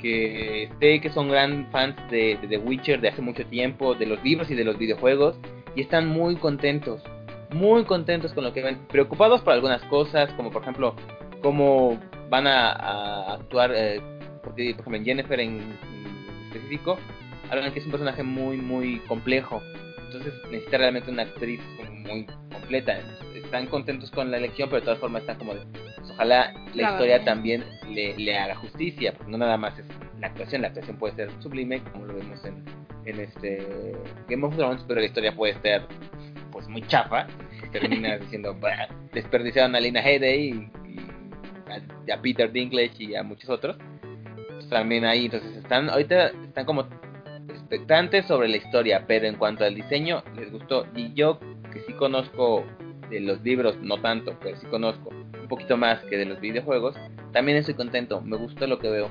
que sé que son gran fans de, de The Witcher de hace mucho tiempo, de los libros y de los videojuegos, y están muy contentos, muy contentos con lo que ven, preocupados por algunas cosas, como por ejemplo cómo van a, a actuar, eh, porque por ejemplo en Jennifer en, en específico, hablan que es un personaje muy, muy complejo. Entonces necesita realmente una actriz como muy completa. Están contentos con la elección, pero de todas formas están como de, pues, ojalá la Claro. historia también le, le haga justicia, porque no nada más es la actuación, la actuación puede ser sublime, como lo vemos en, en este Game of Thrones, pero la historia puede ser pues muy chafa, terminas [LAUGHS] diciendo, "Bah", desperdiciaron a Lina Headey y, y a, a Peter Dinklage y a muchos otros. Pues, también ahí, entonces están, ahorita están como sobre la historia, pero en cuanto al diseño, les gustó. Y yo, que sí conozco de los libros, no tanto, pero sí conozco un poquito más que de los videojuegos, también estoy contento, me gusta lo que veo.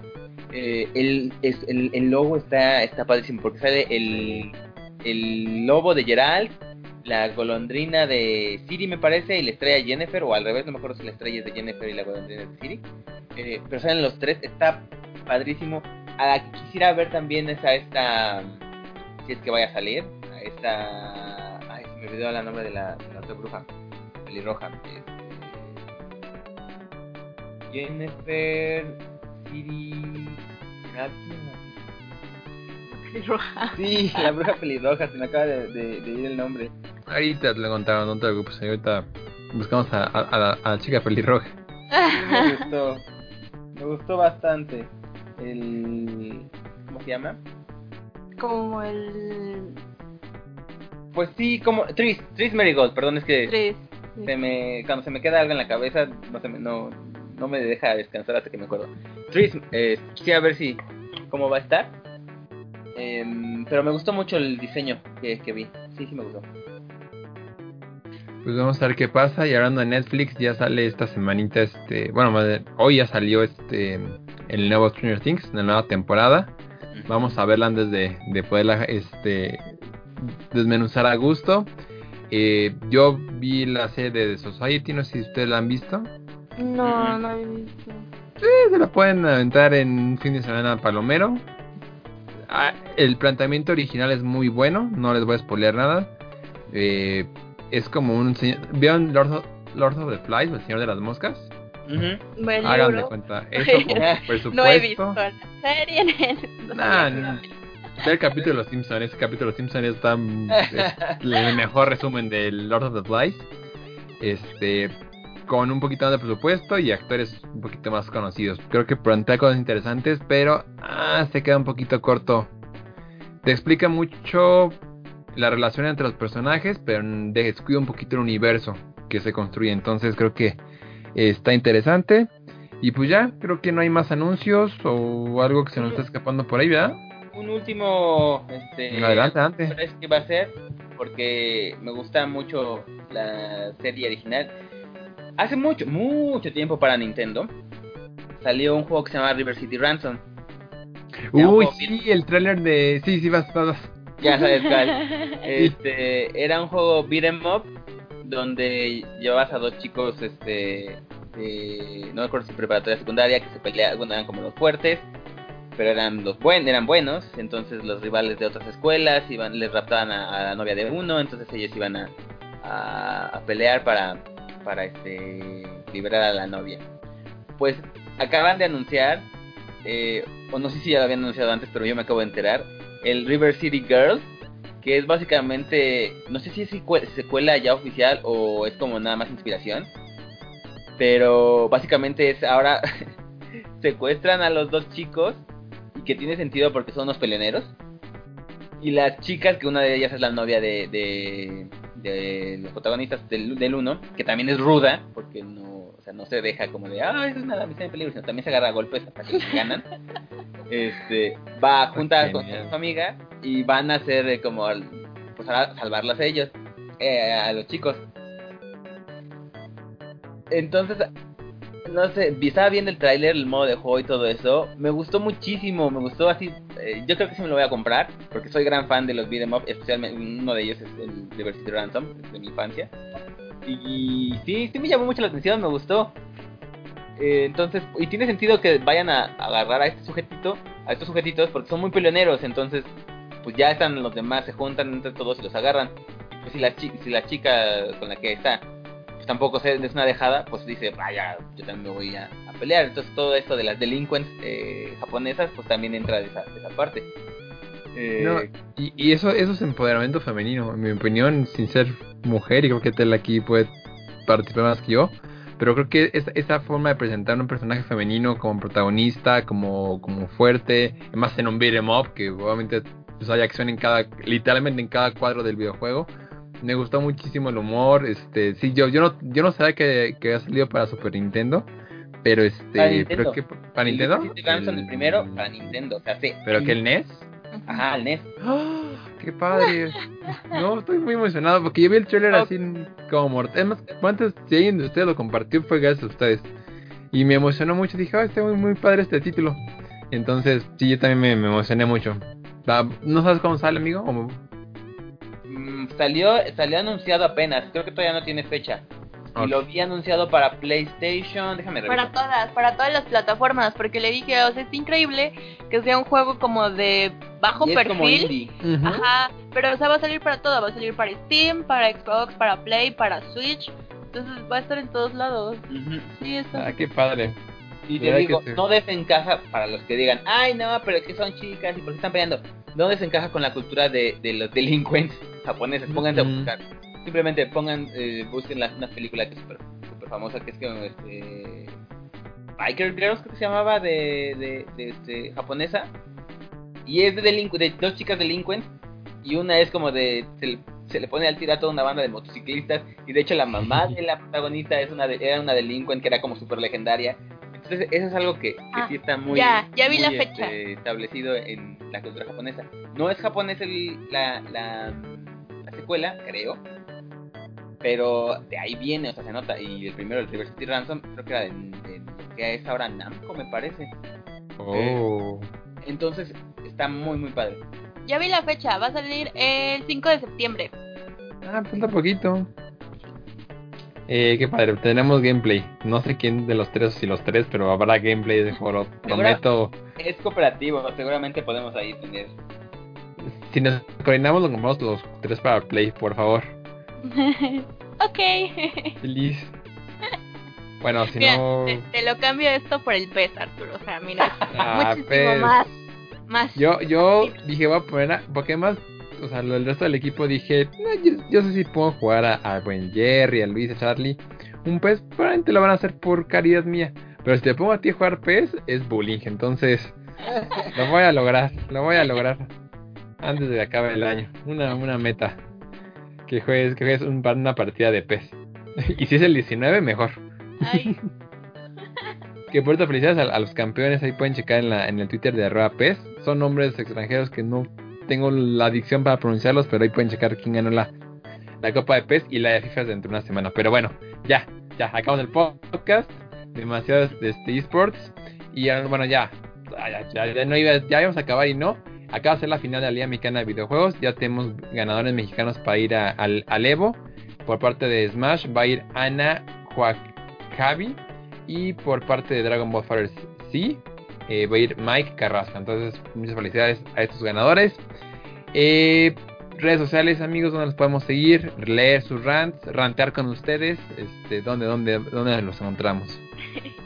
Eh, el, es, el, el logo está, está padrísimo, porque sale el, el lobo de Geralt, la golondrina de Siri, me parece, y la estrella Jennifer, o al revés, no me acuerdo si la estrella es de Jennifer y la golondrina de Siri. Eh, pero salen los tres, está padrísimo. A la que quisiera ver también es a esta, si es que vaya a salir, a esta, ay, se me olvidó el nombre de la, de la otra bruja, pelirroja. este, Jennifer, Siri, Geralt, ¿quién Roja. Sí, la bruja pelirroja, se me acaba de, de- de ir el nombre. Ahorita te lo contaron, no te preocupes. Ahorita buscamos a, a- a la, a la chica pelirroja. Me gustó, me gustó bastante. El, ¿cómo se llama? Como el Pues sí, como Tris, Tris Marigold, perdón, es que 3. se me, cuando se me queda algo en la cabeza, no, se me, no, no me deja descansar hasta que me acuerdo. Tris, eh, quisiera ver si cómo va a estar. Em, pero me gustó mucho el diseño que, que vi. Sí, sí me gustó. Pues vamos a ver qué pasa. Y hablando de Netflix, ya sale esta semanita, este, bueno, más bien, hoy ya salió este el nuevo Stranger Things, la nueva temporada. Vamos a verla antes de, de poderla este, desmenuzar a gusto. Eh, yo vi la serie de The Society, no sé si ustedes la han visto. No, no he visto. Eh, se la pueden aventar en un fin de semana palomero. Ah, el planteamiento original es muy bueno, no les voy a spoilear nada. Eh, es como un señor. ¿Vieron Lord of, Lord of the Flies, el señor de las moscas? Ujú. Buen Hagan de libro. cuenta. Eso con presupuesto. [LAUGHS] No he visto la serie. no Nah, no. el capítulo de los Simpsons. Ese capítulo de los Simpsons es, tan, es el mejor resumen del Lord of the Flies. Este. Con un poquito más de presupuesto y actores un poquito más conocidos. Creo que plantea cosas interesantes, pero ah, se queda un poquito corto. Te explica mucho la relación entre los personajes, pero descuida un poquito el universo que se construye. Entonces creo que está interesante. Y pues ya, creo que no hay más anuncios o algo que se nos está escapando por ahí, ¿verdad? Un último, este, Adelante, sorpresa que va a ser porque me gusta mucho la serie original. Hace mucho, mucho tiempo para Nintendo salió un juego que se llama River City Ransom. Uy, sí, el tráiler de... Sí, sí, vas, vas. Ya sabes cuál. [LAUGHS] Este, era un juego beat 'em up donde llevabas a dos chicos, este, de, no recuerdo si preparatoria secundaria, que se peleaban, bueno, eran como los fuertes, pero eran los buen, eran buenos, entonces los rivales de otras escuelas iban, les raptaban a, la novia de uno, entonces ellos iban a, a, a pelear para, para este, liberar a la novia. Pues acaban de anunciar, eh, o no sé si ya lo habían anunciado antes, pero yo me acabo de enterar, el River City Girls, que es básicamente, no sé si es secue- secuela ya oficial o es como nada más inspiración, pero básicamente es ahora [LAUGHS] secuestran a los dos chicos y que tiene sentido porque son unos peleoneros y las chicas que una de ellas es la novia de, de, de los protagonistas del, del uno que también es ruda porque no o sea no se deja como de ah es una damisela en peligro sino también se agarra a golpes hasta que se ganan. [LAUGHS] Este va junta con su amiga y van a hacer eh, como pues a salvarlas a ellos eh, a los chicos. Entonces no sé, estaba viendo el tráiler, el modo de juego y todo eso. Me gustó muchísimo, me gustó así. eh, yo creo que sí me lo voy a comprar, porque soy gran fan de los beat'em up, especialmente uno de ellos es el Diversity Ransom, de mi infancia. Y, sí, sí me llamó mucho la atención, me gustó. Eh, entonces, y tiene sentido que vayan a, agarrar a este sujetito, a estos sujetitos, porque son muy peleoneros, entonces, pues ya están los demás, se juntan entre todos y los agarran. Pues si la, si la chica con la que está tampoco es una dejada, pues dice, vaya, yo también voy a, pelear. Entonces todo esto de las delincuentes eh, japonesas, pues también entra de esa, esa parte. Eh, y, y eso, eso es empoderamiento femenino, en mi opinión, sin ser mujer, y creo que Tel aquí puede participar más que yo, pero creo que esa, esa forma de presentar un personaje femenino como protagonista, como, como fuerte, más en un beat'em up, que obviamente pues, hay acción en cada, literalmente en cada cuadro del videojuego. Me gustó muchísimo el humor, este, sí, yo, yo no, yo no sabía que, que había salido para Super Nintendo, pero este, Para Nintendo. creo que para Nintendo, el Ransom, el primero, para Nintendo, o sea, sí. pero que el NES, Ajá, el NES. ¡Ah! ¡Qué padre! No, estoy muy emocionado porque yo vi el trailer así como mortal. Es más, antes si alguien de ustedes lo compartió fue gracias a ustedes. Y me emocionó mucho. Dije, ah, está muy, muy padre este título. Entonces, sí, yo también me, me emocioné mucho. Va, ¿No sabes cómo sale, amigo? ¿O- salió, salió anunciado apenas, creo que todavía no tiene fecha. Y lo vi anunciado para PlayStation, déjame Para revisar. todas, para todas las plataformas, porque le dije, o sea, es increíble que sea un juego como de bajo Y es como perfil. Ajá, pero o sea, va a salir para todo, va a salir para Steam, para Xbox, para Play, para Switch. Entonces va a estar en todos lados. Ujú. Sí, está. Ah, qué padre. Y te ¿Verdad digo, no desencaja para los que digan, ay no, pero es que son chicas y por qué están peleando. No desencaja con la cultura de, de los delincuentes japoneses. Pónganse a buscar. Simplemente pongan, eh, busquen la, una película que es súper famosa, que es como este. Biker Girls, creo que se llamaba, de, de, de, este, japonesa. Y es de, delincu de dos chicas delincuentes. Y una es como de. Se le, se le pone al tiro a toda una banda de motociclistas. Y de hecho, la mamá [LAUGHS] de la protagonista es una de- era una delincuente que era como súper legendaria. Entonces, eso es algo que, que Ah, sí está muy, ya, ya vi muy, la fecha. este, establecido en la cultura japonesa. No es japonés el, la, la secuela, creo. Pero de ahí viene, o sea, se nota. Y el primero, el River City Ransom, creo que era de, de que es ahora Namco, me parece. Oh. Entonces, está muy, muy padre. Ya vi la fecha, va a salir el 5 de septiembre. Ah, falta poquito. Eh, qué padre, tenemos gameplay. No sé quién de los tres, si los tres, pero habrá gameplay de [LAUGHS] juego. Prometo. Es cooperativo, seguramente podemos ahí tener. Si nos coordinamos, lo compramos los tres para Play, por favor. [LAUGHS] ok. Feliz. Bueno, si Mira, no. te, te lo cambio esto por el pez, Arturo. O sea, mira, [LAUGHS] Ah, muchísimo pez. más. Más. Yo, yo dije, voy a poner a. Más, o sea, el resto del equipo dije, no, yo, yo sé si puedo jugar a, a buen Jerry, a Luis, a Charlie. Un pez, probablemente lo van a hacer por caridad mía. Pero si te pongo a ti a jugar pez, es bullying. Entonces, lo voy a lograr, lo voy a lograr. Antes de que acabe el año. Una, una meta. Que juegues, que juegues un- una partida de pez. [LAUGHS] y si es el 19, mejor. Ay, [LAUGHS] Que por felicidades a, a los campeones. Ahí pueden checar en, la, en el Twitter de arroba PES. Son nombres extranjeros que no tengo la adicción para pronunciarlos, pero ahí pueden checar quién ganó la, la Copa de PES y la de FIFA dentro de una semana. Pero bueno, ya, ya, acabamos el podcast. Demasiados de este esports. Y bueno, ya, ya, ya, ya no iba, ya íbamos a acabar y no. Acaba de ser la final de la Liga Mexicana de Videojuegos. Ya tenemos ganadores mexicanos para ir a- al, Evo. Por parte de Smash va a ir Ana Huacabi. Y por parte de Dragon Ball Fighter C eh, va a ir Mike Carrasco. Entonces, muchas felicidades a estos ganadores. Eh, redes sociales, amigos, donde los podemos seguir, leer sus rants, rantear con ustedes. Este, ¿dónde, dónde, dónde los encontramos? [LAUGHS]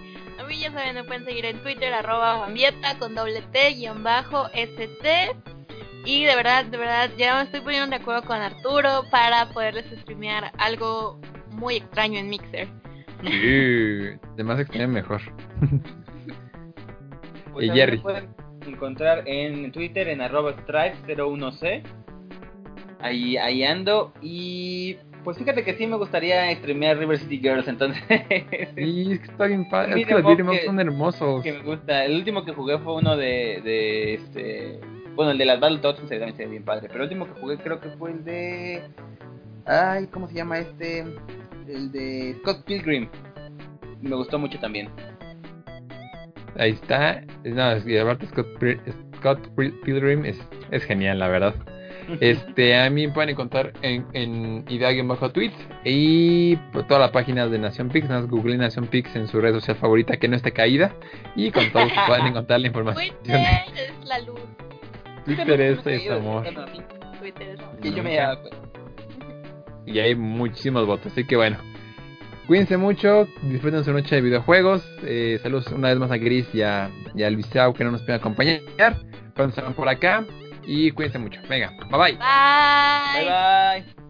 Ya saben, me pueden seguir en Twitter, arroba Bambieta con doble T, guion bajo, ST. Y de verdad, de verdad, ya me estoy poniendo de acuerdo con Arturo para poderles streamear algo muy extraño en Mixer. Sí, de más extraño mejor. [LAUGHS] Pues Y Jerry. me pueden encontrar en Twitter en arroba stripe01c. Ahí, ahí ando. Y pues fíjate que sí me gustaría streamear River City Girls, entonces. [LAUGHS] Sí, es que está bien padre. Es que los beat'em son hermosos. que me gusta. El último que jugué fue uno de, de este. Bueno, el de las Battletoads también se ve bien padre. Pero el último que jugué creo que fue el de. Ay, ¿cómo se llama este? El de Scott Pilgrim. Me gustó mucho también. Ahí está. No, es que aparte Scott, Pil- Scott Pil- Pilgrim es, es genial, la verdad. Este, a mí me pueden encontrar en, en idea bajo tweets y por todas las páginas de Nación Pix, nada google Nación Pix en su red social favorita que no esté caída y con todo pueden encontrar la información. Twitter es la luz. Twitter es, es amor. Twitter es amor. Y yo me. Y hay muchísimos votos, así que bueno. Cuídense mucho, disfruten su noche de videojuegos. Eh, saludos una vez más a Gris y a, y a Luisao que no nos pueden acompañar. Estarán por acá. Y cuídense mucho. Venga, bye bye. Bye. Bye bye.